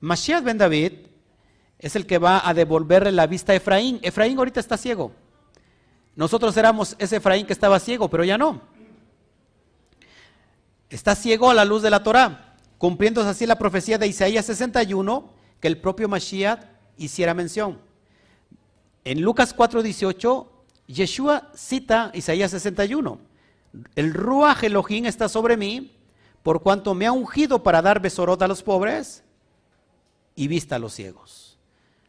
Speaker 1: Mashiach ben David es el que va a devolverle la vista a Efraín. Efraín ahorita está ciego. Nosotros éramos ese Efraín que estaba ciego, pero ya no está ciego a la luz de la Torah, cumpliéndose así la profecía de Isaías 61 que el propio Mashiach hiciera mención. En Lucas 4:18, Yeshua cita Isaías 61. El Ruach Elohim está sobre mí, por cuanto me ha ungido para dar besorot a los pobres y vista a los ciegos.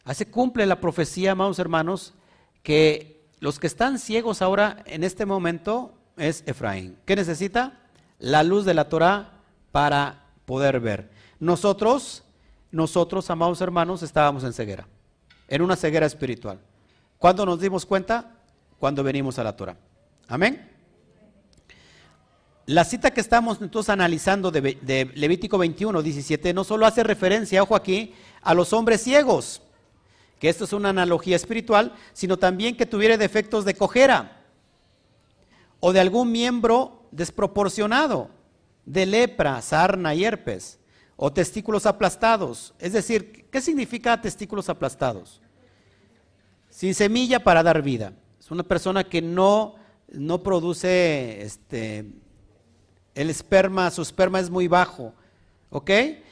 Speaker 1: Así cumple la profecía, amados hermanos, que los que están ciegos ahora en este momento es Efraín. ¿Qué necesita? la luz de la Torah para poder ver. Nosotros, nosotros, amados hermanos, estábamos en ceguera, en una ceguera espiritual. ¿Cuándo nos dimos cuenta? Cuando venimos a la Torah. Amén. La cita que estamos entonces analizando de, de, Levítico 21, 17, no solo hace referencia, ojo aquí, a los hombres ciegos, que esto es una analogía espiritual, sino también que tuviera defectos de cojera o de algún miembro desproporcionado de lepra, sarna y o testículos aplastados. Es decir, ¿qué significa testículos aplastados? Sin semilla para dar vida. Es una persona que no, no produce este, el esperma, su esperma es muy bajo. ¿Ok?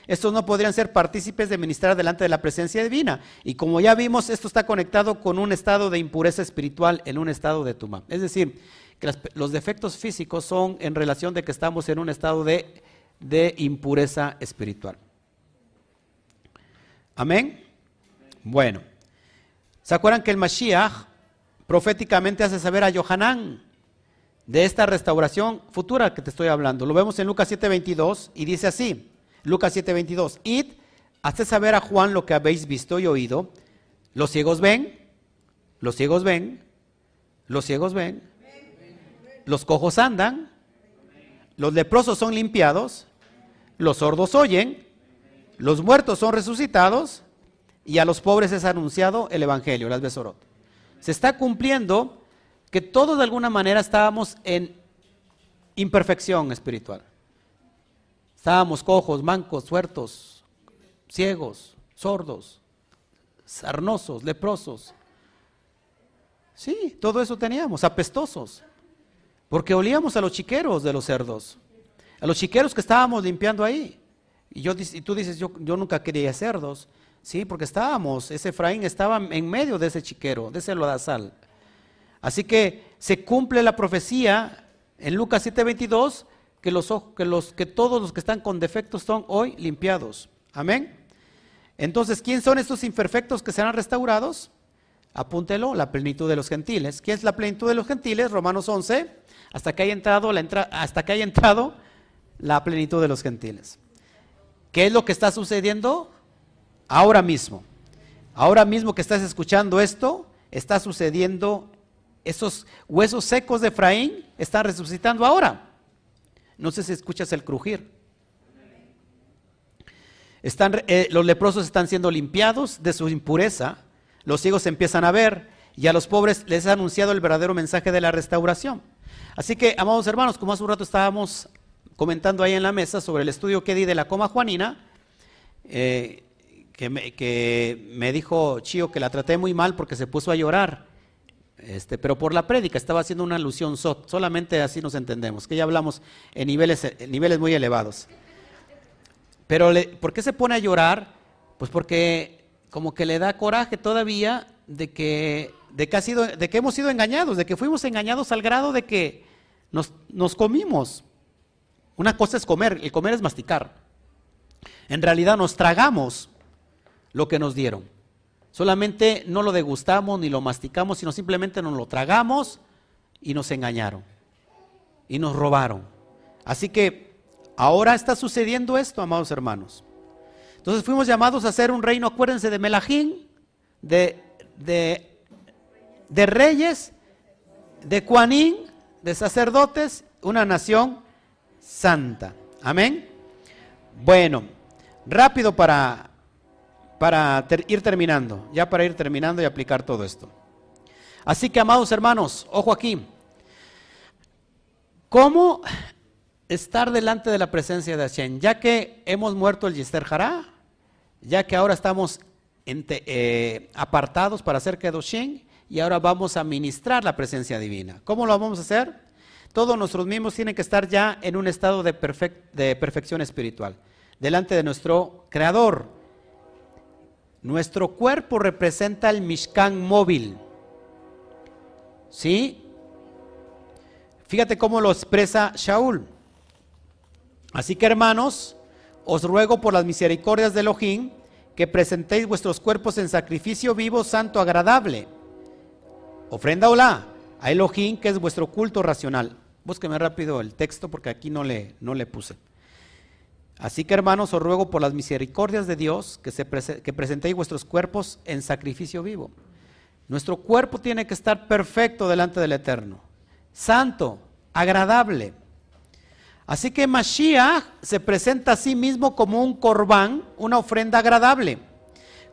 Speaker 1: Estos no podrían ser partícipes de ministrar delante de la presencia divina. Y como ya vimos, esto está conectado con un estado de impureza espiritual en un estado de tuma. Es decir, que los defectos físicos son en relación de que estamos en un estado de, de impureza espiritual. Amén. Bueno, ¿se acuerdan que el Mashiach proféticamente hace saber a Yohanan de esta restauración futura que te estoy hablando? Lo vemos en Lucas 7:22 y dice así, Lucas 7:22, id, hace saber a Juan lo que habéis visto y oído, los ciegos ven, los ciegos ven, los ciegos ven, los cojos andan, los leprosos son limpiados, los sordos oyen, los muertos son resucitados y a los pobres es anunciado el Evangelio, las Besorot. Se está cumpliendo que todos de alguna manera estábamos en imperfección espiritual. Estábamos cojos, mancos, suertos, ciegos, sordos, sarnosos, leprosos. Sí, todo eso teníamos, apestosos. Porque olíamos a los chiqueros de los cerdos, a los chiqueros que estábamos limpiando ahí. Y, yo, y tú dices, yo, yo nunca quería cerdos. Sí, porque estábamos, ese Efraín estaba en medio de ese chiquero, de ese lodazal. Así que se cumple la profecía en Lucas 7:22 que, los, que, los, que todos los que están con defectos son hoy limpiados. Amén. Entonces, ¿quién son estos imperfectos que serán restaurados? Apúntelo, la plenitud de los gentiles. ¿Qué es la plenitud de los gentiles? Romanos 11, hasta que haya entrado la, hasta que haya entrado la plenitud de los gentiles. ¿Qué es lo que está sucediendo? Ahora mismo. Ahora mismo que estás escuchando esto, está sucediendo, esos huesos secos de Efraín están resucitando ahora. No sé si escuchas el crujir. Están, eh, los leprosos están siendo limpiados de su impureza, los ciegos empiezan a ver y a los pobres les ha anunciado el verdadero mensaje de la restauración. Así que, amados hermanos, como hace un rato estábamos comentando ahí en la mesa sobre el estudio que di de la coma juanina, eh, que me, dijo Chío que la traté muy mal porque se puso a llorar. Este, pero por la prédica estaba haciendo una alusión, solamente así nos entendemos, que ya hablamos en niveles, niveles muy elevados. Pero ¿por qué se pone a llorar? Pues porque como que le da coraje todavía de que, de que, ha sido, de que hemos sido engañados, de que fuimos engañados al grado de que nos, nos comimos. Una cosa es comer, el comer es masticar. En realidad nos tragamos lo que nos dieron. Solamente no lo degustamos ni lo masticamos, sino simplemente nos lo tragamos y nos engañaron y nos robaron. Así que ahora está sucediendo esto, amados hermanos. Entonces fuimos llamados a ser un reino, acuérdense, de Melajín, de, de, de reyes, de Cuanín, de sacerdotes, una nación santa. Amén. Bueno, rápido para para ir terminando, ya para ir terminando y aplicar todo esto. Así que, amados hermanos, ojo aquí. ¿Cómo estar delante de la presencia de Hashem? Ya que hemos muerto el Yister Hará, ya que ahora estamos eh, apartados para hacer Kedoshim y ahora vamos a ministrar la presencia divina. ¿Cómo lo vamos a hacer? Todos nuestros mismos tienen que estar ya en un estado de perfección espiritual, delante de nuestro Creador nuestro cuerpo representa el Mishkan móvil. ¿Sí? Fíjate cómo lo expresa Shaul. Así que hermanos, os ruego por las misericordias de Elohim que presentéis vuestros cuerpos en sacrificio vivo, santo, agradable. Ofrenda hola a Elohim, que es vuestro culto racional. Búsqueme rápido el texto porque aquí no le, no le puse. Así que hermanos, os ruego por las misericordias de Dios que, se que presentéis vuestros cuerpos en sacrificio vivo. Nuestro cuerpo tiene que estar perfecto delante del Eterno, santo, agradable. Así que Mashiach se presenta a sí mismo como un corbán, una ofrenda agradable,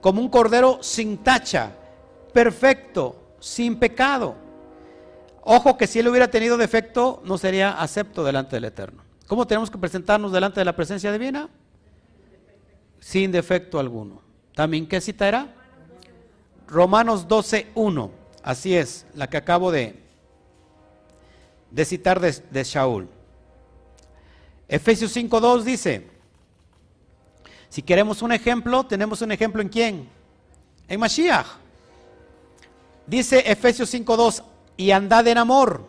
Speaker 1: como un cordero sin tacha, perfecto, sin pecado. Ojo que si él hubiera tenido defecto, no sería acepto delante del Eterno. ¿Cómo tenemos que presentarnos delante de la presencia divina? Sin defecto alguno. ¿También qué cita era? Romanos 12, 1. Así es, la que acabo de, citar de, de Shaul. Efesios 5, 2 dice, si queremos un ejemplo, tenemos un ejemplo en quién? En Mashiach. Dice Efesios 5, 2, y andad en amor,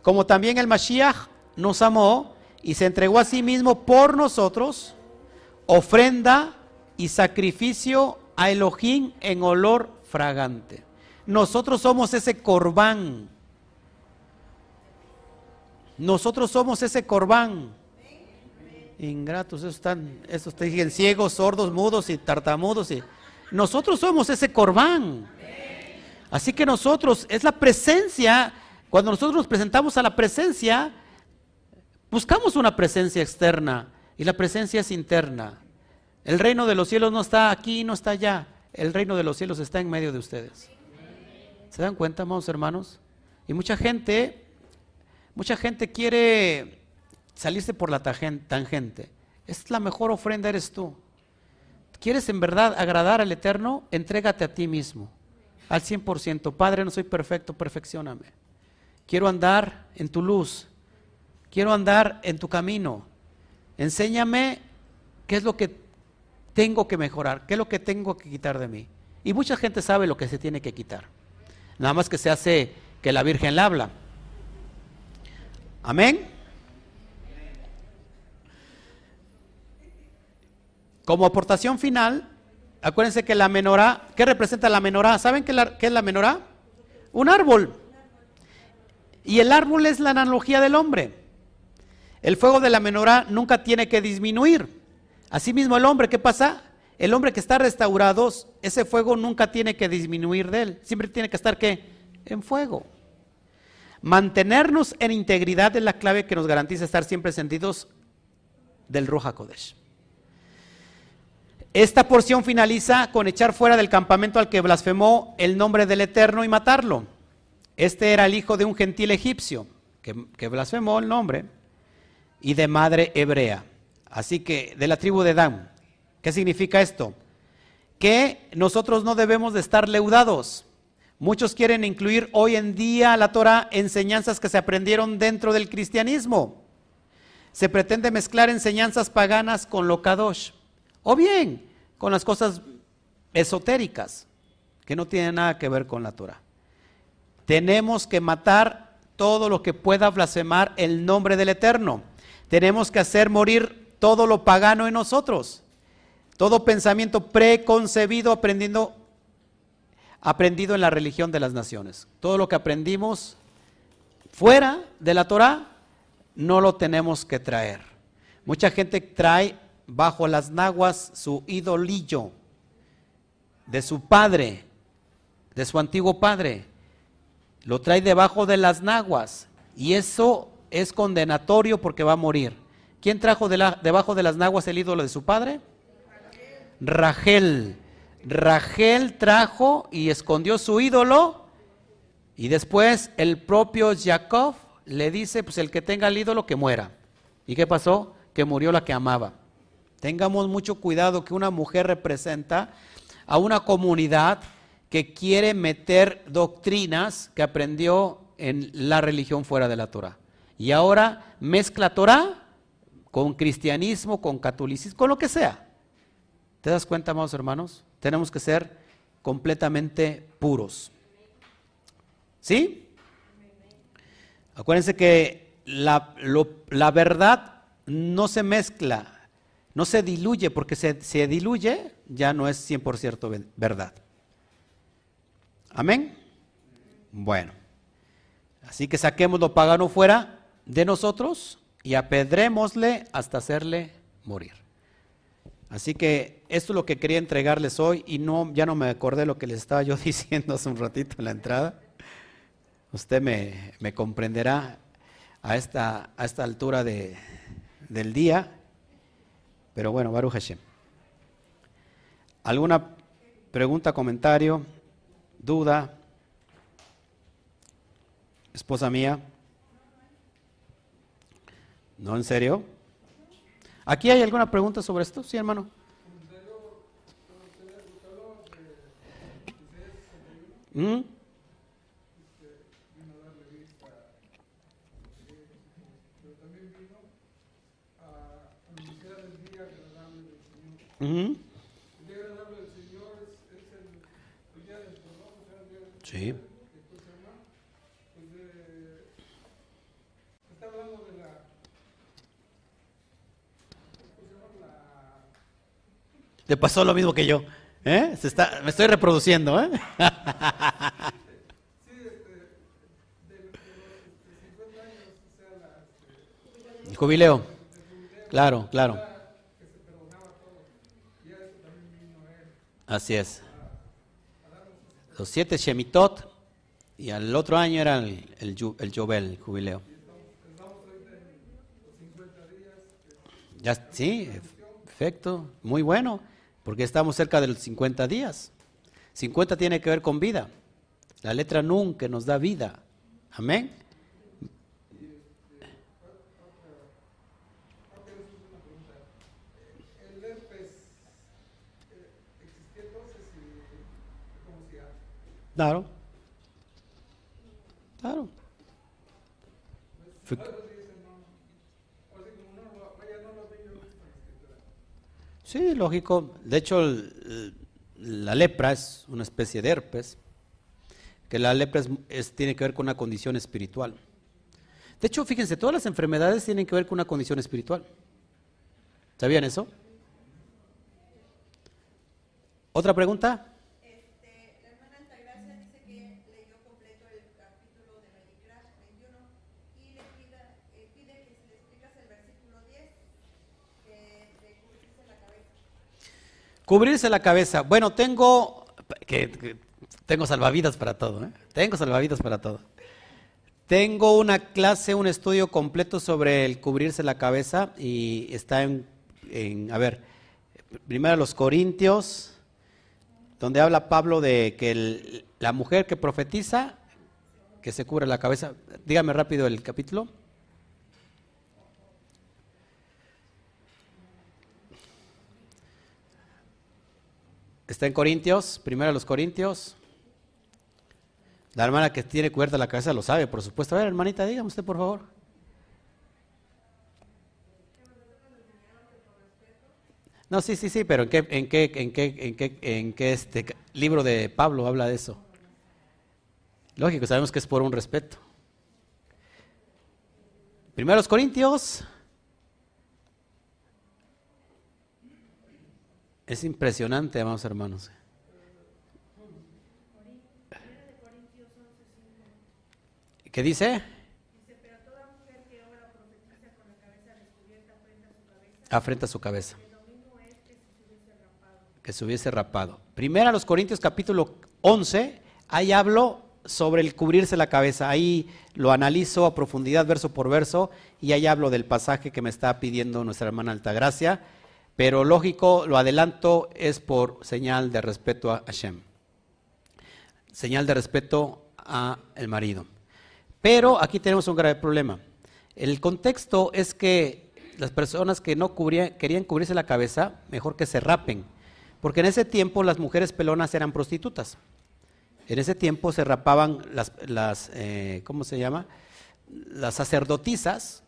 Speaker 1: como también el Mashiach nos amó y se entregó a sí mismo por nosotros, ofrenda y sacrificio a Elohim en olor fragante. Nosotros somos ese corbán. Nosotros somos ese corbán. Ingratos, esos están, esos te dicen ciegos, sordos, mudos y tartamudos. Y, nosotros somos ese corbán. Así que nosotros, es la presencia, cuando nosotros nos presentamos a la presencia, Buscamos una presencia externa y la presencia es interna. El reino de los cielos no está aquí, no está allá. El reino de los cielos está en medio de ustedes. ¿Se dan cuenta, amados hermanos? Y mucha gente, mucha gente quiere salirse por la tangente. Es la mejor ofrenda eres tú. ¿Quieres en verdad agradar al Eterno? Entrégate a ti mismo, al 100%. Padre, no soy perfecto, perfeccioname. quiero andar en tu luz, quiero andar en tu camino. Enséñame qué es lo que tengo que mejorar, qué es lo que tengo que quitar de mí. Y mucha gente sabe lo que se tiene que quitar. Nada más que se hace que la Virgen la habla. Amén. Como aportación final, acuérdense que la menorá, ¿qué representa la menorá? ¿Saben qué, qué es la menorá? Un árbol. Y el árbol es la analogía del hombre. El fuego de la menorá nunca tiene que disminuir. Asimismo el hombre, ¿qué pasa? El hombre que está restaurado, ese fuego nunca tiene que disminuir de él. Siempre tiene que estar ¿qué? en fuego. Mantenernos en integridad es la clave que nos garantiza estar siempre sentidos del Ruja Kodesh. Esta porción finaliza con echar fuera del campamento al que blasfemó el nombre del Eterno y matarlo. Este era el hijo de un gentil egipcio que, que blasfemó el nombre y de madre hebrea. Así que de la tribu de Dan. ¿Qué significa esto? Que nosotros no debemos de estar leudados. Muchos quieren incluir hoy en día la Torah enseñanzas que se aprendieron dentro del cristianismo. Se pretende mezclar enseñanzas paganas con lo kadosh. O bien con las cosas esotéricas que no tienen nada que ver con la Torah. Tenemos que matar todo lo que pueda blasfemar el nombre del Eterno. Tenemos que hacer morir todo lo pagano en nosotros. Todo pensamiento preconcebido aprendiendo aprendido en la religión de las naciones. Todo lo que aprendimos fuera de la Torah no lo tenemos que traer. Mucha gente trae bajo las naguas su idolillo de su padre, de su antiguo padre. Lo trae debajo de las naguas y eso es condenatorio porque va a morir. ¿Quién trajo debajo de las naguas el ídolo de su padre? Rachel. Rachel trajo y escondió su ídolo y después el propio Jacob le dice, pues el que tenga el ídolo que muera. ¿Y qué pasó? Que murió la que amaba. Tengamos mucho cuidado que una mujer representa a una comunidad que quiere meter doctrinas que aprendió en la religión fuera de la Torah. Y ahora mezcla Torah con cristianismo, con catolicismo, con lo que sea. ¿Te das cuenta, amados hermanos? Tenemos que ser completamente puros. ¿Sí? Acuérdense que la, la verdad no se mezcla, no se diluye, porque se, se diluye ya no es 100% verdad. Amén. Bueno, así que saquemos lo pagano fuera de nosotros y apedrémosle hasta hacerle morir. Así que esto es lo que quería entregarles hoy y no, ya no me acordé lo que les estaba yo diciendo hace un ratito en la entrada. Usted me, comprenderá a esta, a esta altura de, del día. Pero bueno, Baruch Hashem. ¿Alguna pregunta, comentario, duda? Esposa mía. ¿No, en serio? ¿Aquí hay alguna pregunta sobre esto? Sí, hermano. ¿Mm? Sí. Te pasó lo mismo que yo. ¿eh? Se está, me estoy reproduciendo. ¿eh? El jubileo. Claro, claro. Así es. Los siete Shemitot y al otro año era el, el, el el jubileo. Ya, sí, perfecto, muy bueno porque estamos cerca de los 50 días. 50 tiene que ver con vida. La letra nunca nos da vida. Amén. Claro. Claro. Sí, lógico. De hecho, la lepra es una especie de herpes, que la lepra es, tiene que ver con una condición espiritual. De hecho, fíjense, todas las enfermedades tienen que ver con una condición espiritual. ¿Sabían eso? ¿Otra pregunta?
Speaker 2: Este, la hermana Altagracia dice que leyó completo el capítulo de Melicras 21 y le pida, eh, pide que si le explicas el versículo 10 de cubrirse la cabeza.
Speaker 1: Cubrirse la cabeza. Bueno, tengo que, tengo salvavidas para todo, ¿eh? Tengo salvavidas para todo. Tengo una clase, un estudio completo sobre el cubrirse la cabeza y está en, en a ver, primero los Corintios, donde habla Pablo de que el- la mujer que profetiza, que se cubre la cabeza. Dígame rápido el capítulo. Está en Corintios, primero los Corintios. La hermana que tiene cubierta la cabeza lo sabe, por supuesto. A ver, hermanita, dígame usted, por favor. No, sí, sí, sí, pero ¿en qué, en qué, en qué, en qué, en qué este libro de Pablo habla de eso? Lógico, sabemos que es por un respeto. Primeros Corintios. Es impresionante, amados hermanos. ¿Qué dice? Afrenta su cabeza. Que se hubiese rapado. Primero a los Corintios capítulo 11, ahí hablo sobre el cubrirse la cabeza. Ahí lo analizo a profundidad verso por verso y ahí hablo del pasaje que me está pidiendo nuestra hermana Altagracia. Pero lógico, lo adelanto, es por señal de respeto a Hashem. Señal de respeto a el marido. Pero aquí tenemos un grave problema. El contexto es que las personas que no cubrían- querían cubrirse la cabeza, mejor que se rapen. Porque en ese tiempo las mujeres pelonas eran prostitutas. En ese tiempo se rapaban las, las eh, ¿cómo se llama? Las sacerdotisas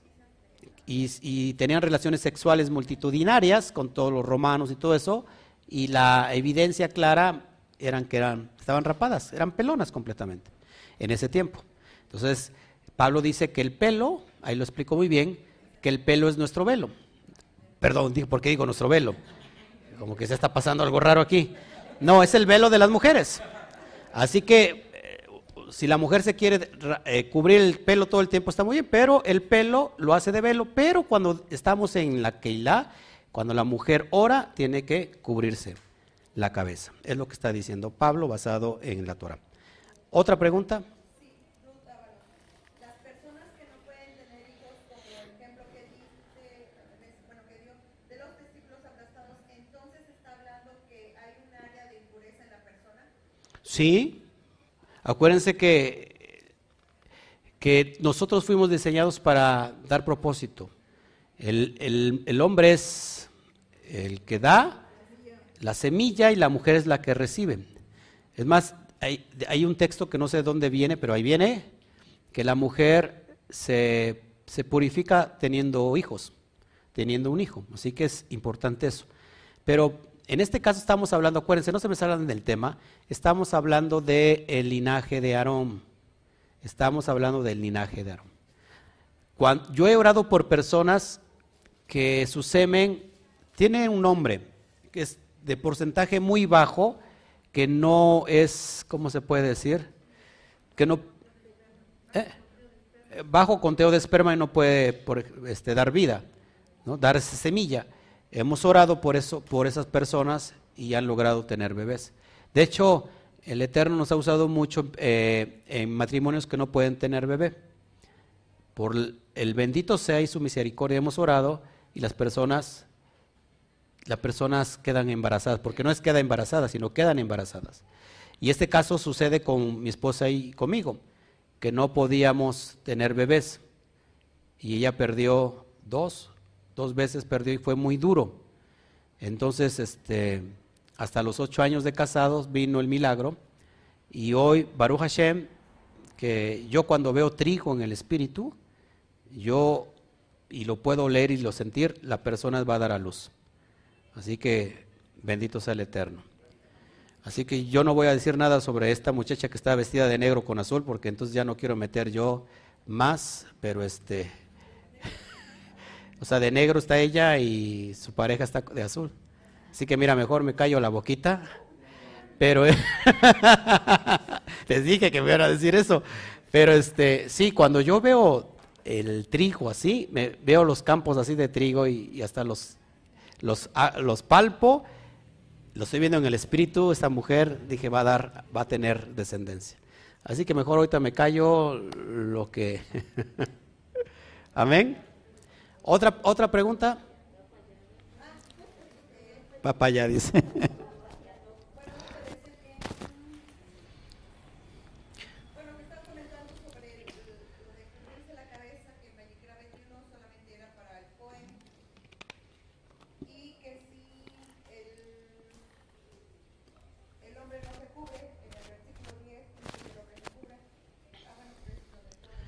Speaker 1: y, y tenían relaciones sexuales multitudinarias con todos los romanos y todo eso. Y la evidencia clara eran que eran, estaban rapadas, eran pelonas completamente en ese tiempo. Entonces, Pablo dice que el pelo, ahí lo explico muy bien, que el pelo es nuestro velo. Perdón, ¿por qué digo nuestro velo? Como que se está pasando algo raro aquí. No, es el velo de las mujeres. Así que si la mujer se quiere eh, cubrir el pelo todo el tiempo está muy bien, pero el pelo lo hace de velo. Pero cuando estamos en la Keilah, cuando la mujer ora, tiene que cubrirse la cabeza. Es lo que está diciendo Pablo basado en la Torah. ¿Otra pregunta?
Speaker 2: Las personas que no pueden tener hijos, como el ejemplo que dice, bueno, que dio de los testículos aplastados, entonces está hablando que hay un área de impureza en la persona.
Speaker 1: Sí. Acuérdense que, que nosotros fuimos diseñados para dar propósito. El, el- hombre es el que da la semilla y la mujer es la que recibe. Es más, hay, hay un texto que no sé de dónde viene, pero ahí viene que la mujer se, se purifica teniendo hijos, teniendo un hijo. Así que es importante eso. Pero en este caso estamos hablando, acuérdense, no se me salgan del tema, estamos hablando del linaje de Aarón. Estamos hablando del linaje de Aarón. Yo he orado por personas que su semen tiene un nombre, que es de porcentaje muy bajo, que no es, ¿cómo se puede decir? Que no... eh, bajo conteo de esperma y no puede por, este, dar vida, ¿no? dar semilla. Hemos orado por eso, por esas personas y han logrado tener bebés. De hecho, el Eterno nos ha usado mucho eh, en matrimonios que no pueden tener bebé. Por el bendito sea y su misericordia hemos orado y las personas, las personas quedan embarazadas, porque no es queda embarazada, sino quedan embarazadas. Y este caso sucede con mi esposa y conmigo, que no podíamos tener bebés. Y ella perdió dos, dos veces perdió y fue muy duro. Entonces, este, hasta los ocho años de casados vino el milagro. Y hoy, Baruch Hashem, que yo cuando veo trigo en el espíritu, yo, y lo puedo leer y lo sentir, la persona va a dar a luz. Así que bendito sea el Eterno. Así que yo no voy a decir nada sobre esta muchacha que está vestida de negro con azul, porque entonces ya no quiero meter yo más, pero este, o sea, de negro está ella y su pareja está de azul. Así que mira, mejor me callo la boquita. Pero les dije que me iban a decir eso. Pero este, sí, cuando yo veo el trigo así, me, veo los campos así de trigo y, hasta los, los, ah, los palpo, lo estoy viendo en el espíritu, esta mujer dije va a dar, va a tener descendencia. Así que mejor ahorita me callo lo que. Amén. Otra, otra pregunta. Papaya dice.
Speaker 2: Bueno, me estás comentando sobre el- lo de cubrirse la cabeza, que en Vallecra 21 solamente era para el Cohen, y que si el, el hombre no se cubre, en el versículo 10, dice que el hombre se cubre. Bueno, pero es lo de todo.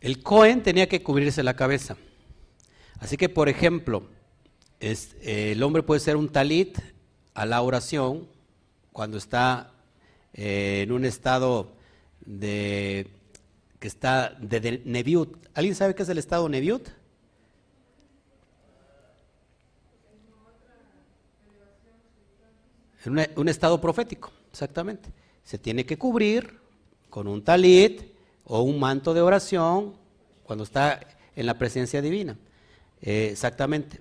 Speaker 1: El Cohen tenía que cubrirse la cabeza. Así que, por ejemplo, eh, el hombre puede ser un talit a la oración cuando está eh, en un estado de que está de, neviut. ¿Alguien sabe qué es el estado neviut? En un estado profético, exactamente. Se tiene que cubrir con un talit o un manto de oración cuando está en la presencia divina. Eh, exactamente.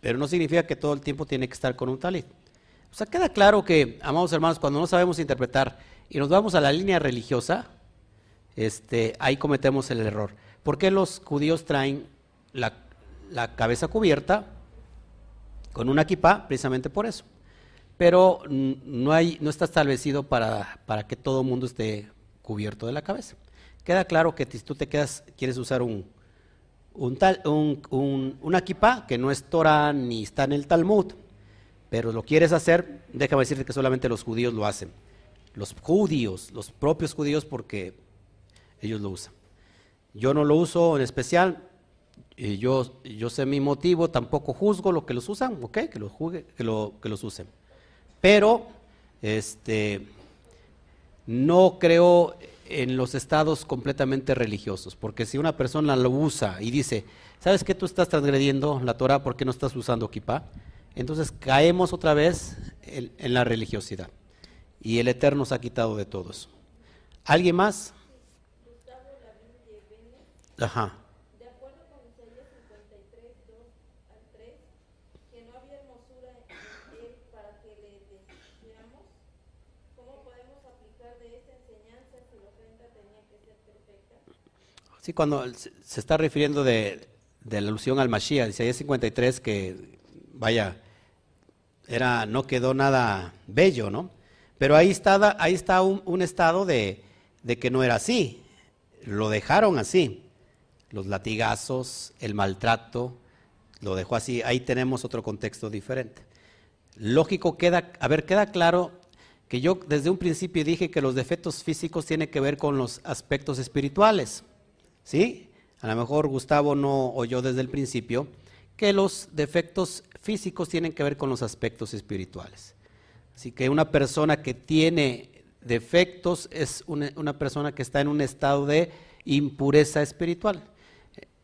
Speaker 1: Pero no significa que todo el tiempo tiene que estar con un talit. O sea, queda claro que, amados hermanos, cuando no sabemos interpretar y nos vamos a la línea religiosa, este, ahí cometemos el error. ¿Por qué los judíos traen la, cabeza cubierta con una kippah? Precisamente por eso. Pero no, hay, no está establecido para, para que todo el mundo esté cubierto de la cabeza. Queda claro que si tú te quedas, quieres usar un, un tal, un, un- una kippah que no es Torah ni está en el Talmud, pero lo quieres hacer, déjame decirte que solamente los judíos lo hacen. Los judíos, los propios judíos, porque ellos lo usan. Yo no lo uso en especial, yo, yo sé mi motivo, tampoco juzgo lo que los usan, ok, que los, que lo, que los usen. Pero, este, no creo en los estados completamente religiosos, porque si una persona lo usa y dice, ¿sabes que tú estás transgrediendo la Torah porque no estás usando kippah? Entonces caemos otra vez en, la religiosidad. Y el Eterno nos ha quitado de todo eso. ¿Alguien más? Ajá.
Speaker 3: De acuerdo con Isaías 53, 2 al 3, que no había hermosura en él para que le deseáramos, ¿cómo podemos aplicar de esta enseñanza si la ofrenda tenía que ser perfecta?
Speaker 1: Sí, cuando se está refiriendo de, de la alusión al Mashiach, dice Isaías 53 que, vaya, era, no quedó nada bello, ¿no? Pero ahí está, ahí está un, un estado de, de que no era así, lo dejaron así, los latigazos, el maltrato, lo dejó así, ahí tenemos otro contexto diferente. Lógico queda, a ver, queda claro que yo desde un principio dije que los defectos físicos tienen que ver con los aspectos espirituales. ¿Sí? A lo mejor Gustavo no oyó desde el principio que los defectos físicos tienen que ver con los aspectos espirituales. Así que una persona que tiene defectos es una, persona que está en un estado de impureza espiritual.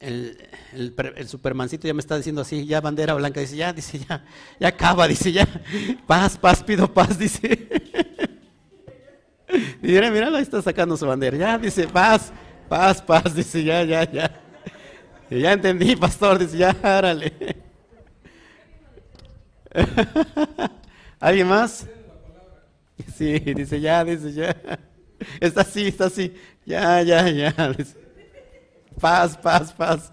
Speaker 1: El supermancito ya me está diciendo así, ya bandera blanca, dice, ya, dice, ya, ya acaba, dice, ya, paz, paz, pido paz, dice. Y mira, mira, ahí está sacando su bandera. Ya, dice, paz, paz, paz, dice, ya, ya, ya. Ya entendí, pastor, dice, ya, árale. ¿Alguien más? Sí, dice, ya, dice, ya. Está así, está así. Ya, ya, ya. Paz, paz, paz.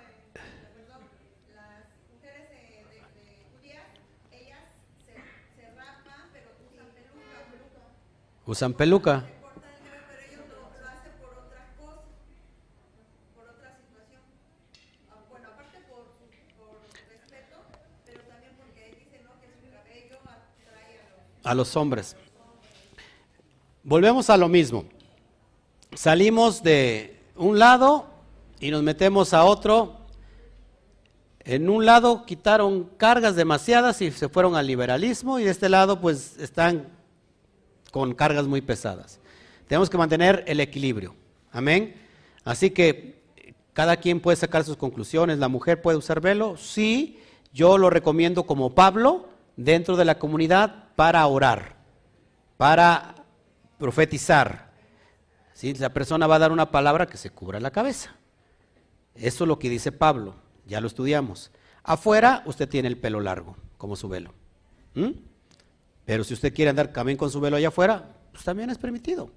Speaker 2: cabello atrae a los...
Speaker 1: a los hombres. Volvemos a lo mismo. Salimos de un lado y nos metemos a otro. En un lado quitaron cargas demasiadas y se fueron al liberalismo y de este lado pues están con cargas muy pesadas. Tenemos que mantener el equilibrio. Amén. Así que cada quien puede sacar sus conclusiones. ¿La mujer puede usar velo? Sí, yo lo recomiendo como Pablo dentro de la comunidad para orar, para profetizar. Si la persona va a dar una palabra que se cubra la cabeza. Eso es lo que dice Pablo, ya lo estudiamos. Afuera usted tiene el pelo largo, como su velo. ¿Mm? Pero si usted quiere andar también con su velo allá afuera, pues también es permitido.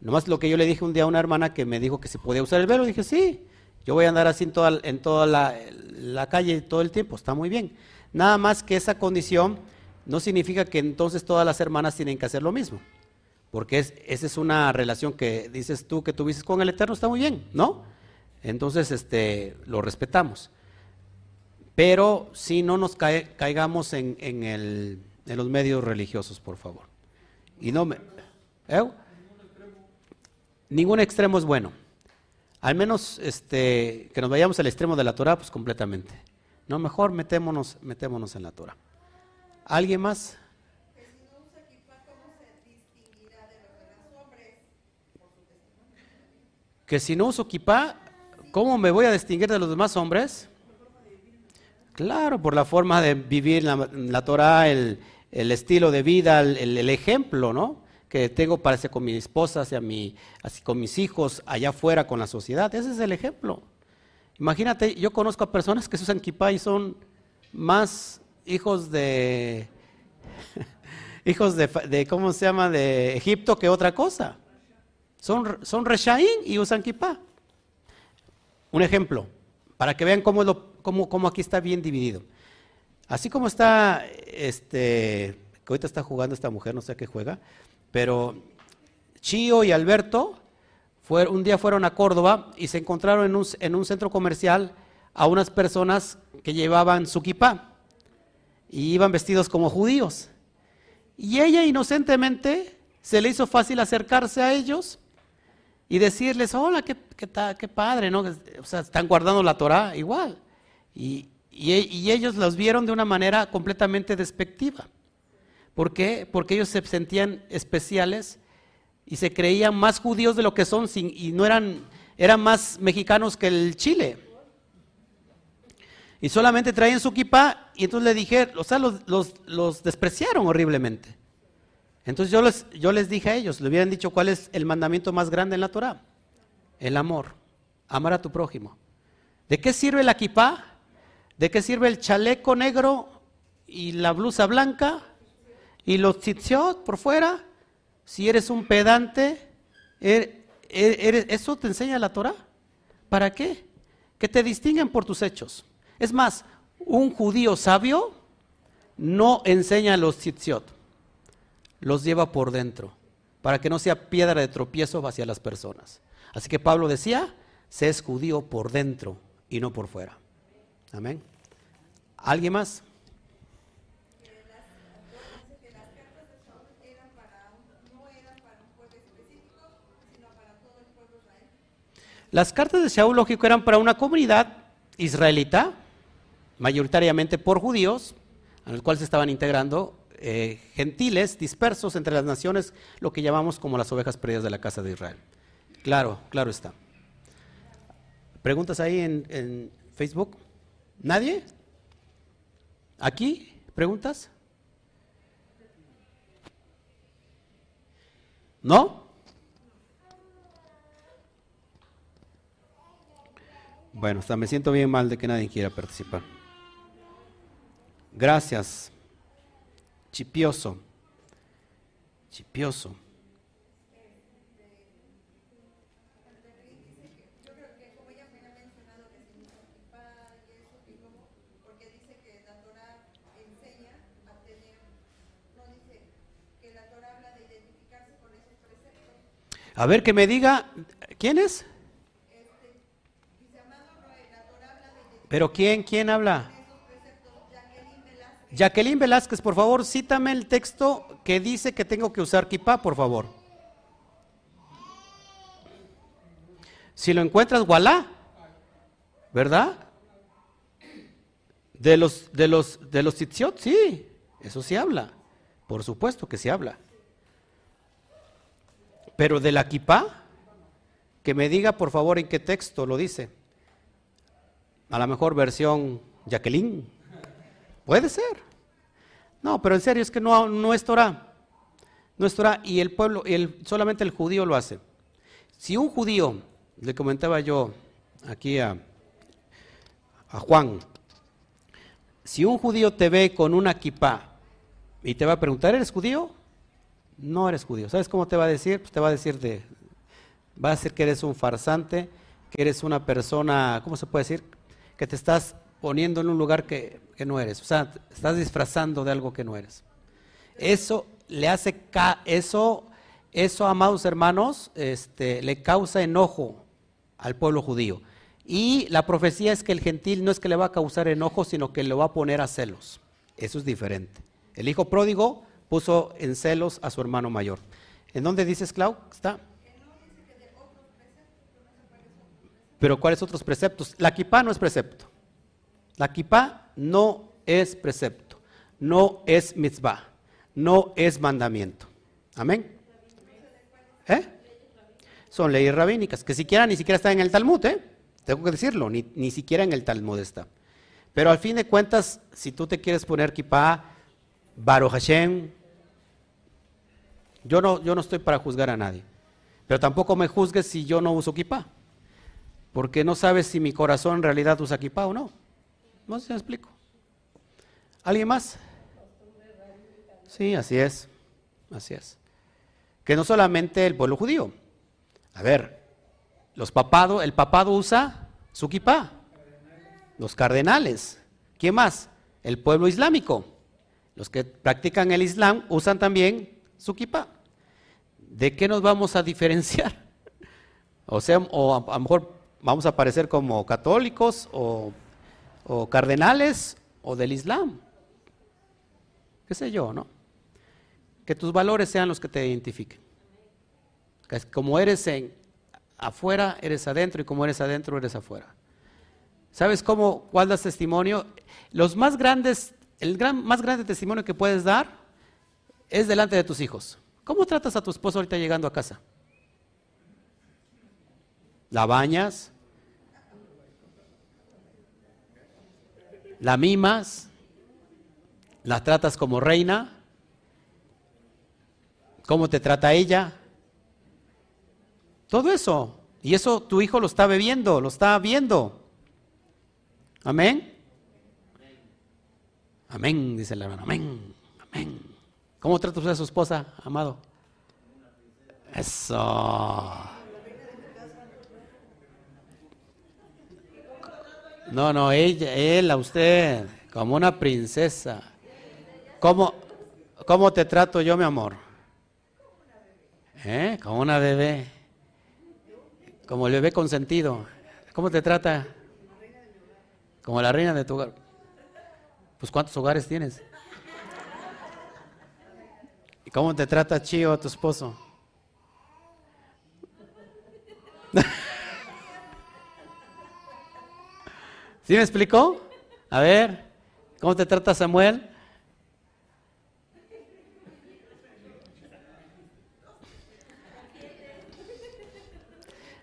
Speaker 1: Nomás lo que yo le dije un día a una hermana que me dijo que se podía usar el velo, dije, sí, yo voy a andar así en toda, en toda la, calle todo el tiempo, está muy bien. Nada más que esa condición no significa que entonces todas las hermanas tienen que hacer lo mismo. Porque es, esa es una relación que dices tú que tuviste con el Eterno, está muy bien, ¿no? Entonces, este, lo respetamos. Pero si no nos caigamos en el- en los medios religiosos, por favor. Y no me... ¿Eh? Ningún extremo es bueno. Al menos este, que nos vayamos al extremo de la Torah, pues completamente. No, mejor metémonos, metémonos en la Torah. ¿Alguien más?
Speaker 2: Que si no
Speaker 1: uso kipá, ¿cómo me voy a distinguir de los demás hombres? Claro, por la forma de vivir la, la Torah, el, el estilo de vida, el, ejemplo, ¿no? Que tengo para hacer con mi esposa, hacia mi, así con mis hijos, allá afuera con la sociedad. Ese es el ejemplo. Imagínate, yo conozco a personas que usan kipá y son más hijos de, hijos de, de, ¿cómo se llama?, de Egipto que otra cosa. Son, son reshaín y usan kipá. Un ejemplo, para que vean cómo, lo- cómo- cómo aquí está bien dividido. Así como está, este, que ahorita está jugando esta mujer, no sé a qué juega, pero Chío y Alberto fue- un día fueron a Córdoba y se encontraron en un, en un centro comercial a unas personas que llevaban su kipá y iban vestidos como judíos. Y ella inocentemente se le hizo fácil acercarse a ellos y decirles, hola, qué, qué, qué padre, ¿no? O sea, están guardando la Torah igual. Y, y ellos los vieron de una manera completamente despectiva. ¿Por qué? Porque ellos se sentían especiales y se creían más judíos de lo que son sin- y no eran, eran más mexicanos que el Chile. Y solamente traían su kippah y entonces le dije, o sea, los, los- despreciaron horriblemente. Entonces yo les, yo les dije a ellos, le hubieran dicho cuál es el mandamiento más grande en la Torah. El amor, amar a tu prójimo. ¿De qué sirve la kippah? ¿De qué sirve el chaleco negro y la blusa blanca y los tzitziot por fuera? Si eres un pedante, er- er- eres- ¿eso te enseña la Torah? ¿Para qué? Que te distinguen por tus hechos. Es más, un judío sabio no enseña los tzitziot, los lleva por dentro, para que no sea piedra de tropiezo hacia las personas. Así que Pablo decía, se es judío por dentro y no por fuera. Amén. ¿Alguien más?
Speaker 2: Las cartas de Saúl,
Speaker 1: lógico, eran para una comunidad israelita, mayoritariamente por judíos, en el cual se estaban integrando eh, gentiles dispersos entre las naciones, lo que llamamos como las ovejas perdidas de la casa de Israel. Claro, claro está. ¿Preguntas ahí en, en Facebook? ¿Nadie? ¿Aquí? ¿Preguntas? ¿No? Bueno, hasta me siento bien mal de que nadie quiera participar. Gracias. chipioso. Chipioso.
Speaker 2: Yo creo que como ella me ha mencionado que significa equipar y eso, y como, porque dice que la Torah enseña a tener, no dice que la Torah habla de identificarse con esos preceptos.
Speaker 1: A ver que me diga, ¿quién es? ¿Pero quién? ¿Quién habla?
Speaker 2: Jacqueline Velázquez,
Speaker 1: por favor, cítame el texto que dice que tengo que usar kipá, por favor. Si lo encuentras, voilà, ¿verdad? De los, de los, de los sí, eso sí habla, por supuesto que sí habla. Pero de la kipá, que me diga por favor en qué texto lo dice. A la mejor versión Jacqueline. Puede ser. No, pero en serio es que no, no es Torah. No es Torah y el pueblo, solamente el judío lo hace. Si un judío, le comentaba yo aquí a, a Juan, si un judío te ve con una kipá y te va a preguntar, ¿eres judío? No eres judío. ¿Sabes cómo te va a decir? Pues te va a decir de, va a decir que eres un farsante, que eres una persona, ¿cómo se puede decir? Que te estás poniendo en un lugar que, que no eres. O sea, estás disfrazando de algo que no eres. Eso le hace, ca- eso, eso, amados hermanos, este, le causa enojo al pueblo judío. Y la profecía es que el gentil no es que le va a causar enojo, sino que lo va a poner a celos. Eso es diferente. El hijo pródigo puso en celos a su hermano mayor. ¿En dónde dices, Clau? Está. Pero ¿cuáles otros preceptos? La kipá no es precepto. La kipá no es precepto. No es mitzvah. No es mandamiento. Amén. ¿Eh? Son leyes rabínicas, que siquiera ni siquiera están en el Talmud, ¿eh? Tengo que decirlo, ni, ni siquiera en el Talmud está. Pero al fin de cuentas, si tú te quieres poner kipá, Baruch Hashem, yo no, yo no estoy para juzgar a nadie. Pero tampoco me juzgues si yo no uso kipá. Porque no sabes si mi corazón en realidad usa kipá o no. No sé si me explico. ¿Alguien más? Sí, así es. Así es. Que no solamente el pueblo judío. A ver, los papados, el papado usa su kipá. Los cardenales. ¿Quién más? El pueblo islámico. Los que practican el Islam usan también su kipá. ¿De qué nos vamos a diferenciar? O sea, o a, lo mejor vamos a parecer como católicos o, o cardenales o del Islam. ¿Qué sé yo, no? Que tus valores sean los que te identifiquen. Que como eres en afuera, eres adentro y como eres adentro, eres afuera. ¿Sabes cómo, cuál das testimonio? Los más grandes, el gran, más grande testimonio que puedes dar es delante de tus hijos. ¿Cómo tratas a tu esposo ahorita llegando a casa? ¿La bañas? ¿La mimas? ¿La tratas como reina? ¿Cómo te trata ella? Todo eso. Y eso tu hijo lo está bebiendo, lo está viendo. Amén. Amén, dice el hermano. Amén. Amén. ¿Cómo trata usted a su esposa, amado? Eso. No, no, ella, él a usted, como una princesa. ¿Cómo, cómo te trato yo, mi amor? ¿Eh? Como una bebé. Como el bebé consentido. ¿Cómo te trata? Como la reina de tu hogar. Pues ¿cuántos hogares tienes? ¿Y cómo te trata Chío, tu esposo? ¿Sí me explicó? A ver, ¿cómo te trata Samuel?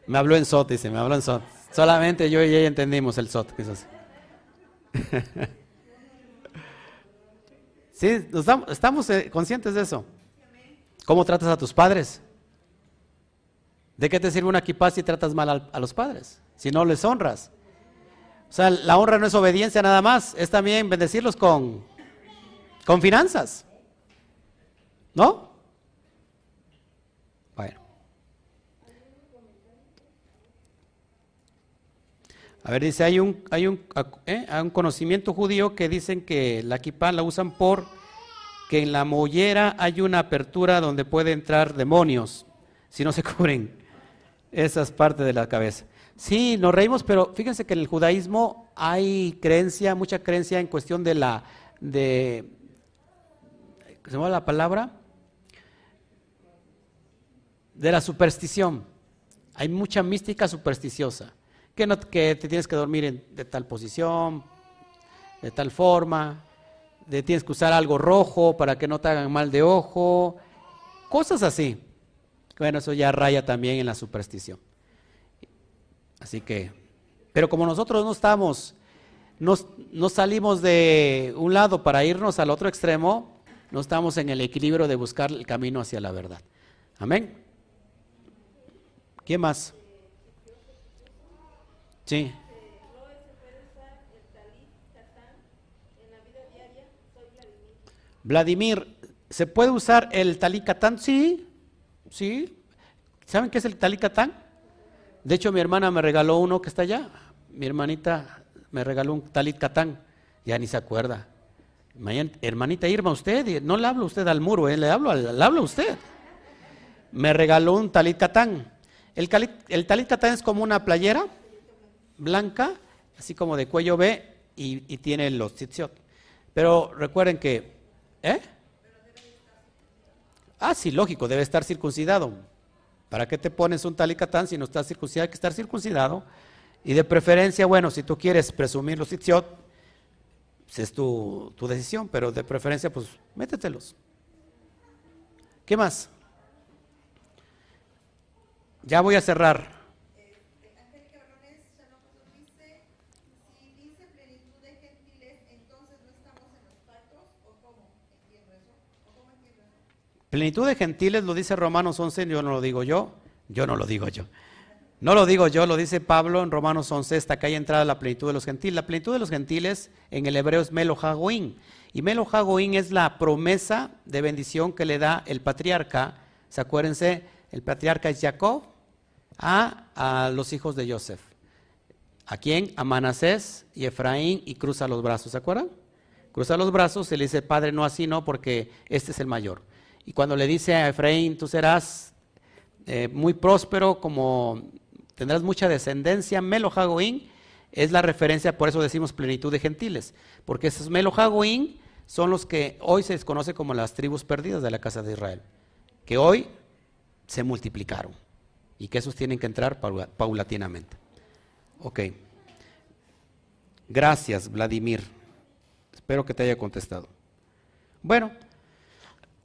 Speaker 1: Me habló en SOT, dice, me habló en SOT. Solamente yo y ella entendimos el SOT, así. Sí, estamos eh, conscientes de eso. ¿Cómo tratas a tus padres? ¿De qué te sirve una equipa si tratas mal al- a los padres? Si no les honras. O sea, la honra no es obediencia nada más, es también bendecirlos con, con finanzas. ¿No? Bueno. A ver, dice, hay un, hay un, ¿eh? hay un conocimiento judío que dicen que la kippah la usan por que en la mollera hay una apertura donde puede entrar demonios si no se cubren esas partes de la cabeza. Sí, nos reímos, pero fíjense que en el judaísmo hay creencia, mucha creencia en cuestión de la, de, ¿se llama la palabra? De la superstición. Hay mucha mística supersticiosa que, no, que te tienes que dormir de tal posición, de tal forma, de tienes que usar algo rojo para que no te hagan mal de ojo, cosas así. Bueno, eso ya raya también en la superstición. Así que, pero como nosotros no estamos, no, no salimos de un lado para irnos al otro extremo, no estamos en el equilibrio de buscar el camino hacia la verdad. Amén. ¿Quién más? Sí. Vladimir, ¿se puede usar el talicatán? Sí, sí. ¿Saben qué es el talicatán? De hecho, mi hermana me regaló uno que está allá. Mi hermanita me regaló un talicatán. Ya ni se acuerda. hermanita Irma, usted, no le hablo usted al muro, ¿eh? le, hablo, le hablo a usted. Me regaló un talicatán. El, el talicatán es como una playera blanca, así como de cuello B, y, tiene los tzitziot. Pero recuerden que, ¿eh? Ah, sí, lógico, debe estar circuncidado. ¿Para qué te pones un talicatán si no estás circuncidado? Hay que estar circuncidado. Y de preferencia, bueno, si tú quieres presumir los tzitziot, pues es tu, tu decisión, pero de preferencia, pues métetelos. ¿Qué más? Ya voy a cerrar. Plenitud de gentiles lo dice Romanos 11, yo no lo digo yo, yo no lo digo yo. No lo digo yo, lo dice Pablo en Romanos 11, hasta que haya entrada la plenitud de los gentiles. La plenitud de los gentiles en el hebreo es Melo Y Melo es la promesa de bendición que le da el patriarca. ¿Se acuérdense? El patriarca es Jacob a, a los hijos de Joseph. ¿A quién? A Manasés y Efraín y cruza los brazos. ¿Se acuerdan? Cruza los brazos y le dice, Padre, no así, no, porque este es el mayor. Y cuando le dice a Efraín, tú serás eh, muy próspero, como tendrás mucha descendencia, Melo es la referencia, por eso decimos plenitud de gentiles, porque esos Melo son los que hoy se desconoce como las tribus perdidas de la casa de Israel, que hoy se multiplicaron y que esos tienen que entrar paulatinamente. Ok. Gracias, Vladimir. Espero que te haya contestado. Bueno.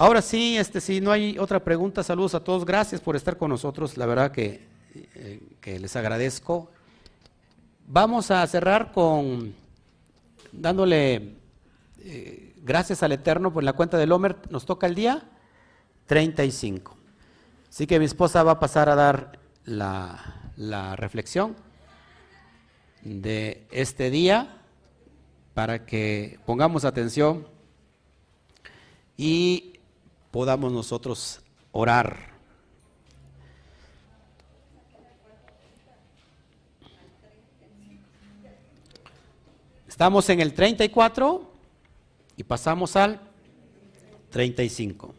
Speaker 1: Ahora sí, este, si no hay otra pregunta, saludos a todos. Gracias por estar con nosotros. La verdad que, eh, les agradezco. Vamos a cerrar con dándole eh, gracias al Eterno por la cuenta del Homer. Nos toca el día 35. Así que mi esposa va a pasar a dar la, la reflexión de este día para que pongamos atención y podamos nosotros orar. Estamos en el 34 y pasamos al 35.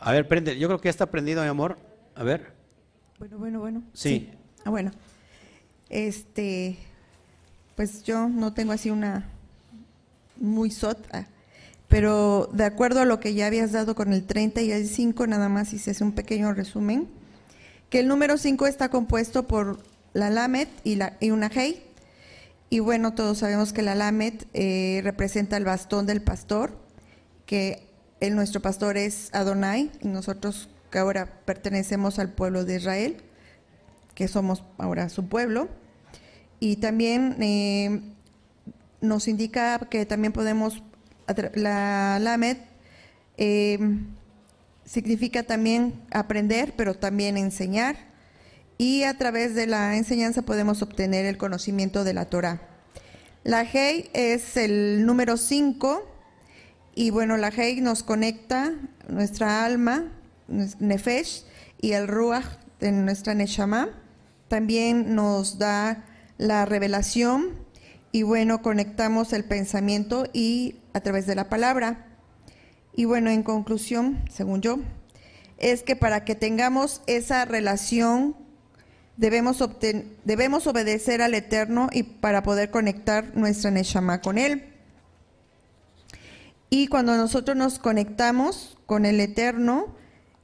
Speaker 1: A ver, prende. Yo creo que ya está prendido, mi amor. A ver.
Speaker 2: Bueno, bueno, bueno.
Speaker 1: Sí. sí.
Speaker 2: Ah, bueno. Este, pues yo no tengo así una muy sota, pero de acuerdo a lo que ya habías dado con el 30 y el 5, nada más hice un pequeño resumen, que el número 5 está compuesto por la Lamet y, una Hei, y bueno, todos sabemos que la Lamet eh, representa el bastón del pastor, que el, nuestro pastor es Adonai, y nosotros que ahora pertenecemos al pueblo de Israel, que somos ahora su pueblo. Y también eh, nos indica que también podemos, la LAMED eh, significa también aprender, pero también enseñar. y a través de la enseñanza podemos obtener el conocimiento de la Torah. La Hei es el número 5 y bueno, la Hei nos conecta nuestra alma, Nefesh, y el Ruach de nuestra Neshama. También nos da la revelación y bueno, conectamos el pensamiento y a través de la palabra. Y bueno, en conclusión, según yo, es que para que tengamos esa relación debemos, debemos obedecer al Eterno y para poder conectar nuestra Neshama con Él. Y cuando nosotros nos conectamos con el Eterno,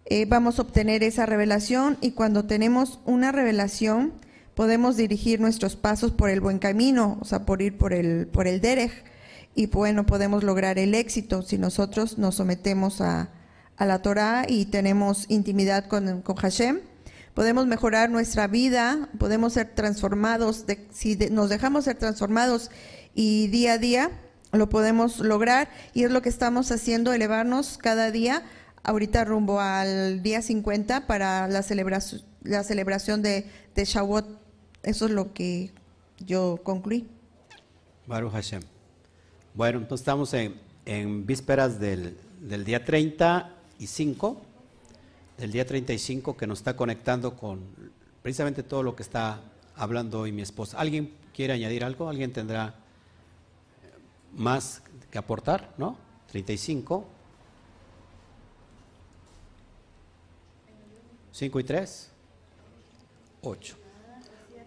Speaker 2: eh, vamos a obtener esa revelación y cuando tenemos una revelación podemos dirigir nuestros pasos por el buen camino, o sea, por ir por el, por el derech y bueno, podemos lograr el éxito si nosotros nos sometemos a, a la Torah y tenemos intimidad con, con Hashem podemos mejorar nuestra vida, podemos ser transformados, si nos dejamos ser transformados y día a día lo podemos lograr y es lo que estamos haciendo, elevarnos cada día, ahorita rumbo al día 50 para la celebración, la celebración de, de Shavuot. Eso es lo que yo concluí.
Speaker 1: Baruch Hashem. Bueno, entonces estamos en, en vísperas del, del día 35 del día 35 que nos está conectando con precisamente todo lo que está hablando hoy mi esposa. ¿Alguien quiere añadir algo? ¿Alguien tendrá más que aportar? ¿No? 35. 5 y 3. 8.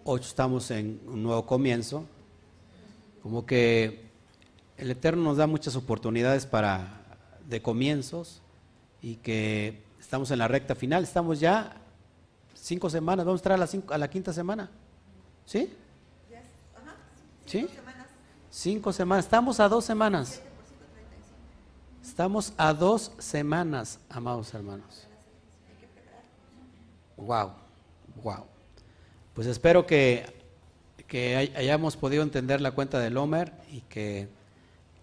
Speaker 1: 8 estamos en un nuevo comienzo. Como que el Eterno nos da muchas oportunidades para de comienzos y que Estamos en la recta final, estamos ya cinco semanas, vamos a entrar a la, cinco, a la quinta semana. ¿Sí? ¿Sí? Cinco semanas, estamos a dos semanas. Estamos a dos semanas, amados hermanos. Wow, wow. Pues espero que, hayamos podido entender la cuenta del Homer y que,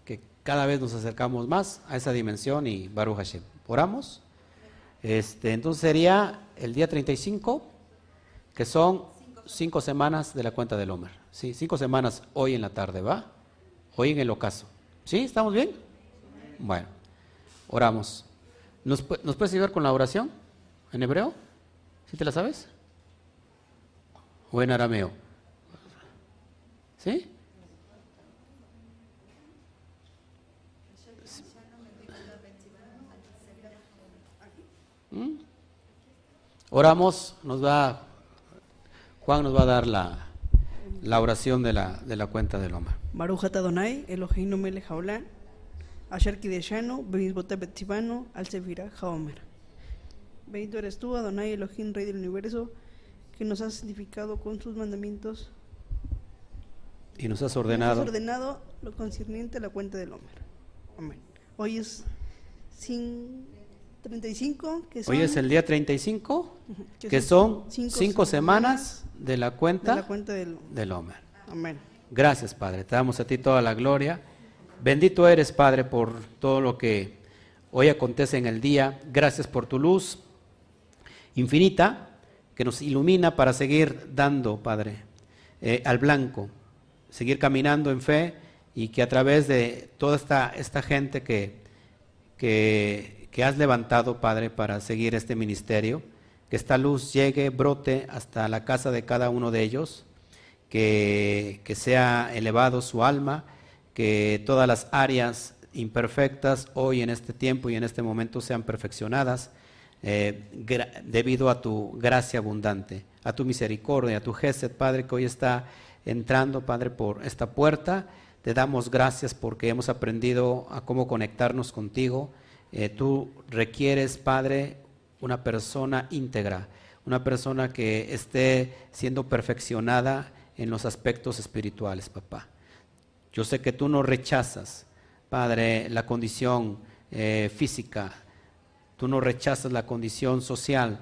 Speaker 1: que cada vez nos acercamos más a esa dimensión y Baruch Hashem. ¿Oramos? Este, entonces sería el día 35, que son cinco semanas de la cuenta del Homer. Sí, cinco semanas hoy en la tarde, ¿va? Hoy en el ocaso. ¿Sí? ¿Estamos bien? Bueno, oramos. ¿Nos, ¿nos puedes ayudar con la oración en hebreo? ¿Sí te la sabes? ¿O en arameo? ¿Sí? ¿Mm? Oramos, nos va, Juan nos va a dar la, la oración de la, de la cuenta del Loma.
Speaker 4: Baruch Adonai, Eloheinu melech haolam, asher kideshanu, bemizbote betzivanu, al sefirah haomer. Bendito eres tú, Adonai, Elohim, Rey del Universo, que nos has santificado con sus mandamientos.
Speaker 1: Y nos has ordenado.
Speaker 4: Nos has ordenado lo concerniente a la cuenta del Homer. Amén. Hoy es sin 35, que
Speaker 1: Hoy es el día 35, que, son cinco, semanas, de la cuenta, del, del Homer.
Speaker 4: Amén.
Speaker 1: Gracias, Padre. Te damos a ti toda la gloria. Bendito eres, Padre, por todo lo que hoy acontece en el día. Gracias por tu luz infinita que nos ilumina para seguir dando, Padre, eh, al blanco, seguir caminando en fe y que a través de toda esta, esta gente que, que que has levantado, Padre, para seguir este ministerio. Que esta luz llegue, brote hasta la casa de cada uno de ellos, que, que sea elevado su alma, que todas las áreas imperfectas hoy en este tiempo y en este momento sean perfeccionadas eh, debido a tu gracia abundante, a tu misericordia, a tu gesed, Padre, que hoy está entrando, Padre, por esta puerta. Te damos gracias porque hemos aprendido a cómo conectarnos contigo eh, tú requieres, Padre, una persona íntegra, una persona que esté siendo perfeccionada en los aspectos espirituales, papá. Yo sé que tú no rechazas, Padre, la condición eh, física, tú no rechazas la condición social.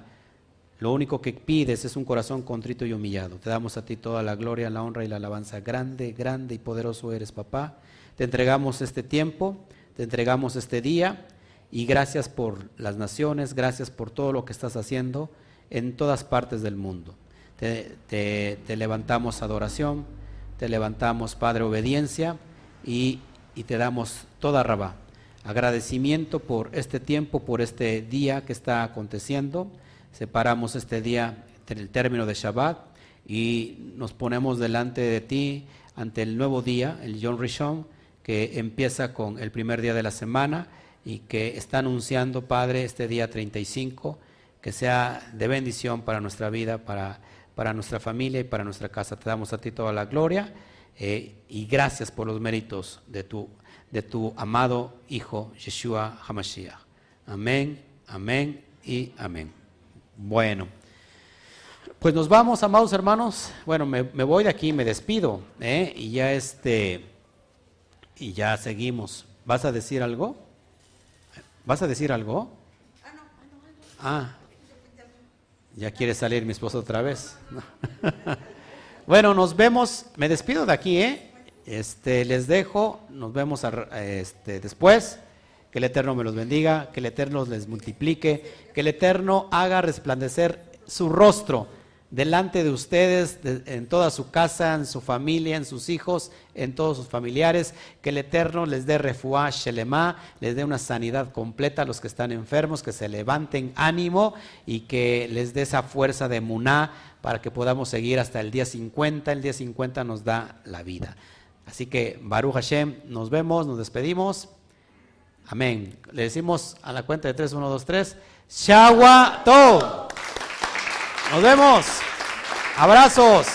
Speaker 1: Lo único que pides es un corazón contrito y humillado. Te damos a ti toda la gloria, la honra y la alabanza. Grande, grande y poderoso eres, papá. Te entregamos este tiempo, te entregamos este día y gracias por las naciones, gracias por todo lo que estás haciendo en todas partes del mundo. te, levantamos adoración, te levantamos, Padre, obediencia y, y te damos toda rabá. Agradecimiento por este tiempo, por este día que está aconteciendo. Separamos este día en el término de Shabbat y nos ponemos delante de ti ante el nuevo día, el Yom Rishon, que empieza con el primer día de la semana y que está anunciando, Padre, este día 35, que sea de bendición para nuestra vida, para, para nuestra familia y para nuestra casa. Te damos a ti toda la gloria eh, y gracias por los méritos de tu, de tu amado Hijo Yeshua Hamashiach. Amén, amén y amén. Bueno. Pues nos vamos, amados hermanos. Bueno, me, voy de aquí, me despido, ¿eh? y ya este, y ya seguimos. ¿Vas a decir algo? ¿Vas a decir algo? Ah, ya quiere salir mi esposo otra vez. bueno, nos vemos. Me despido de aquí, ¿eh? Este, les dejo. Nos vemos a- este, después. Que el Eterno me los bendiga, que el Eterno les multiplique, que el Eterno haga resplandecer su rostro delante de ustedes, de- en toda su casa, en su familia, en sus hijos, en todos sus familiares, que el Eterno les dé refuá, shelema, les dé una sanidad completa a los que están enfermos, que se levanten ánimo y que les dé esa fuerza de muná para que podamos seguir hasta el día 50. El día 50 nos da la vida. Así que, Baruch Hashem, nos vemos, nos despedimos. Amén. Le decimos a la cuenta de 3, 1, 2, 3. Shawa. Nos vemos. Abrazos.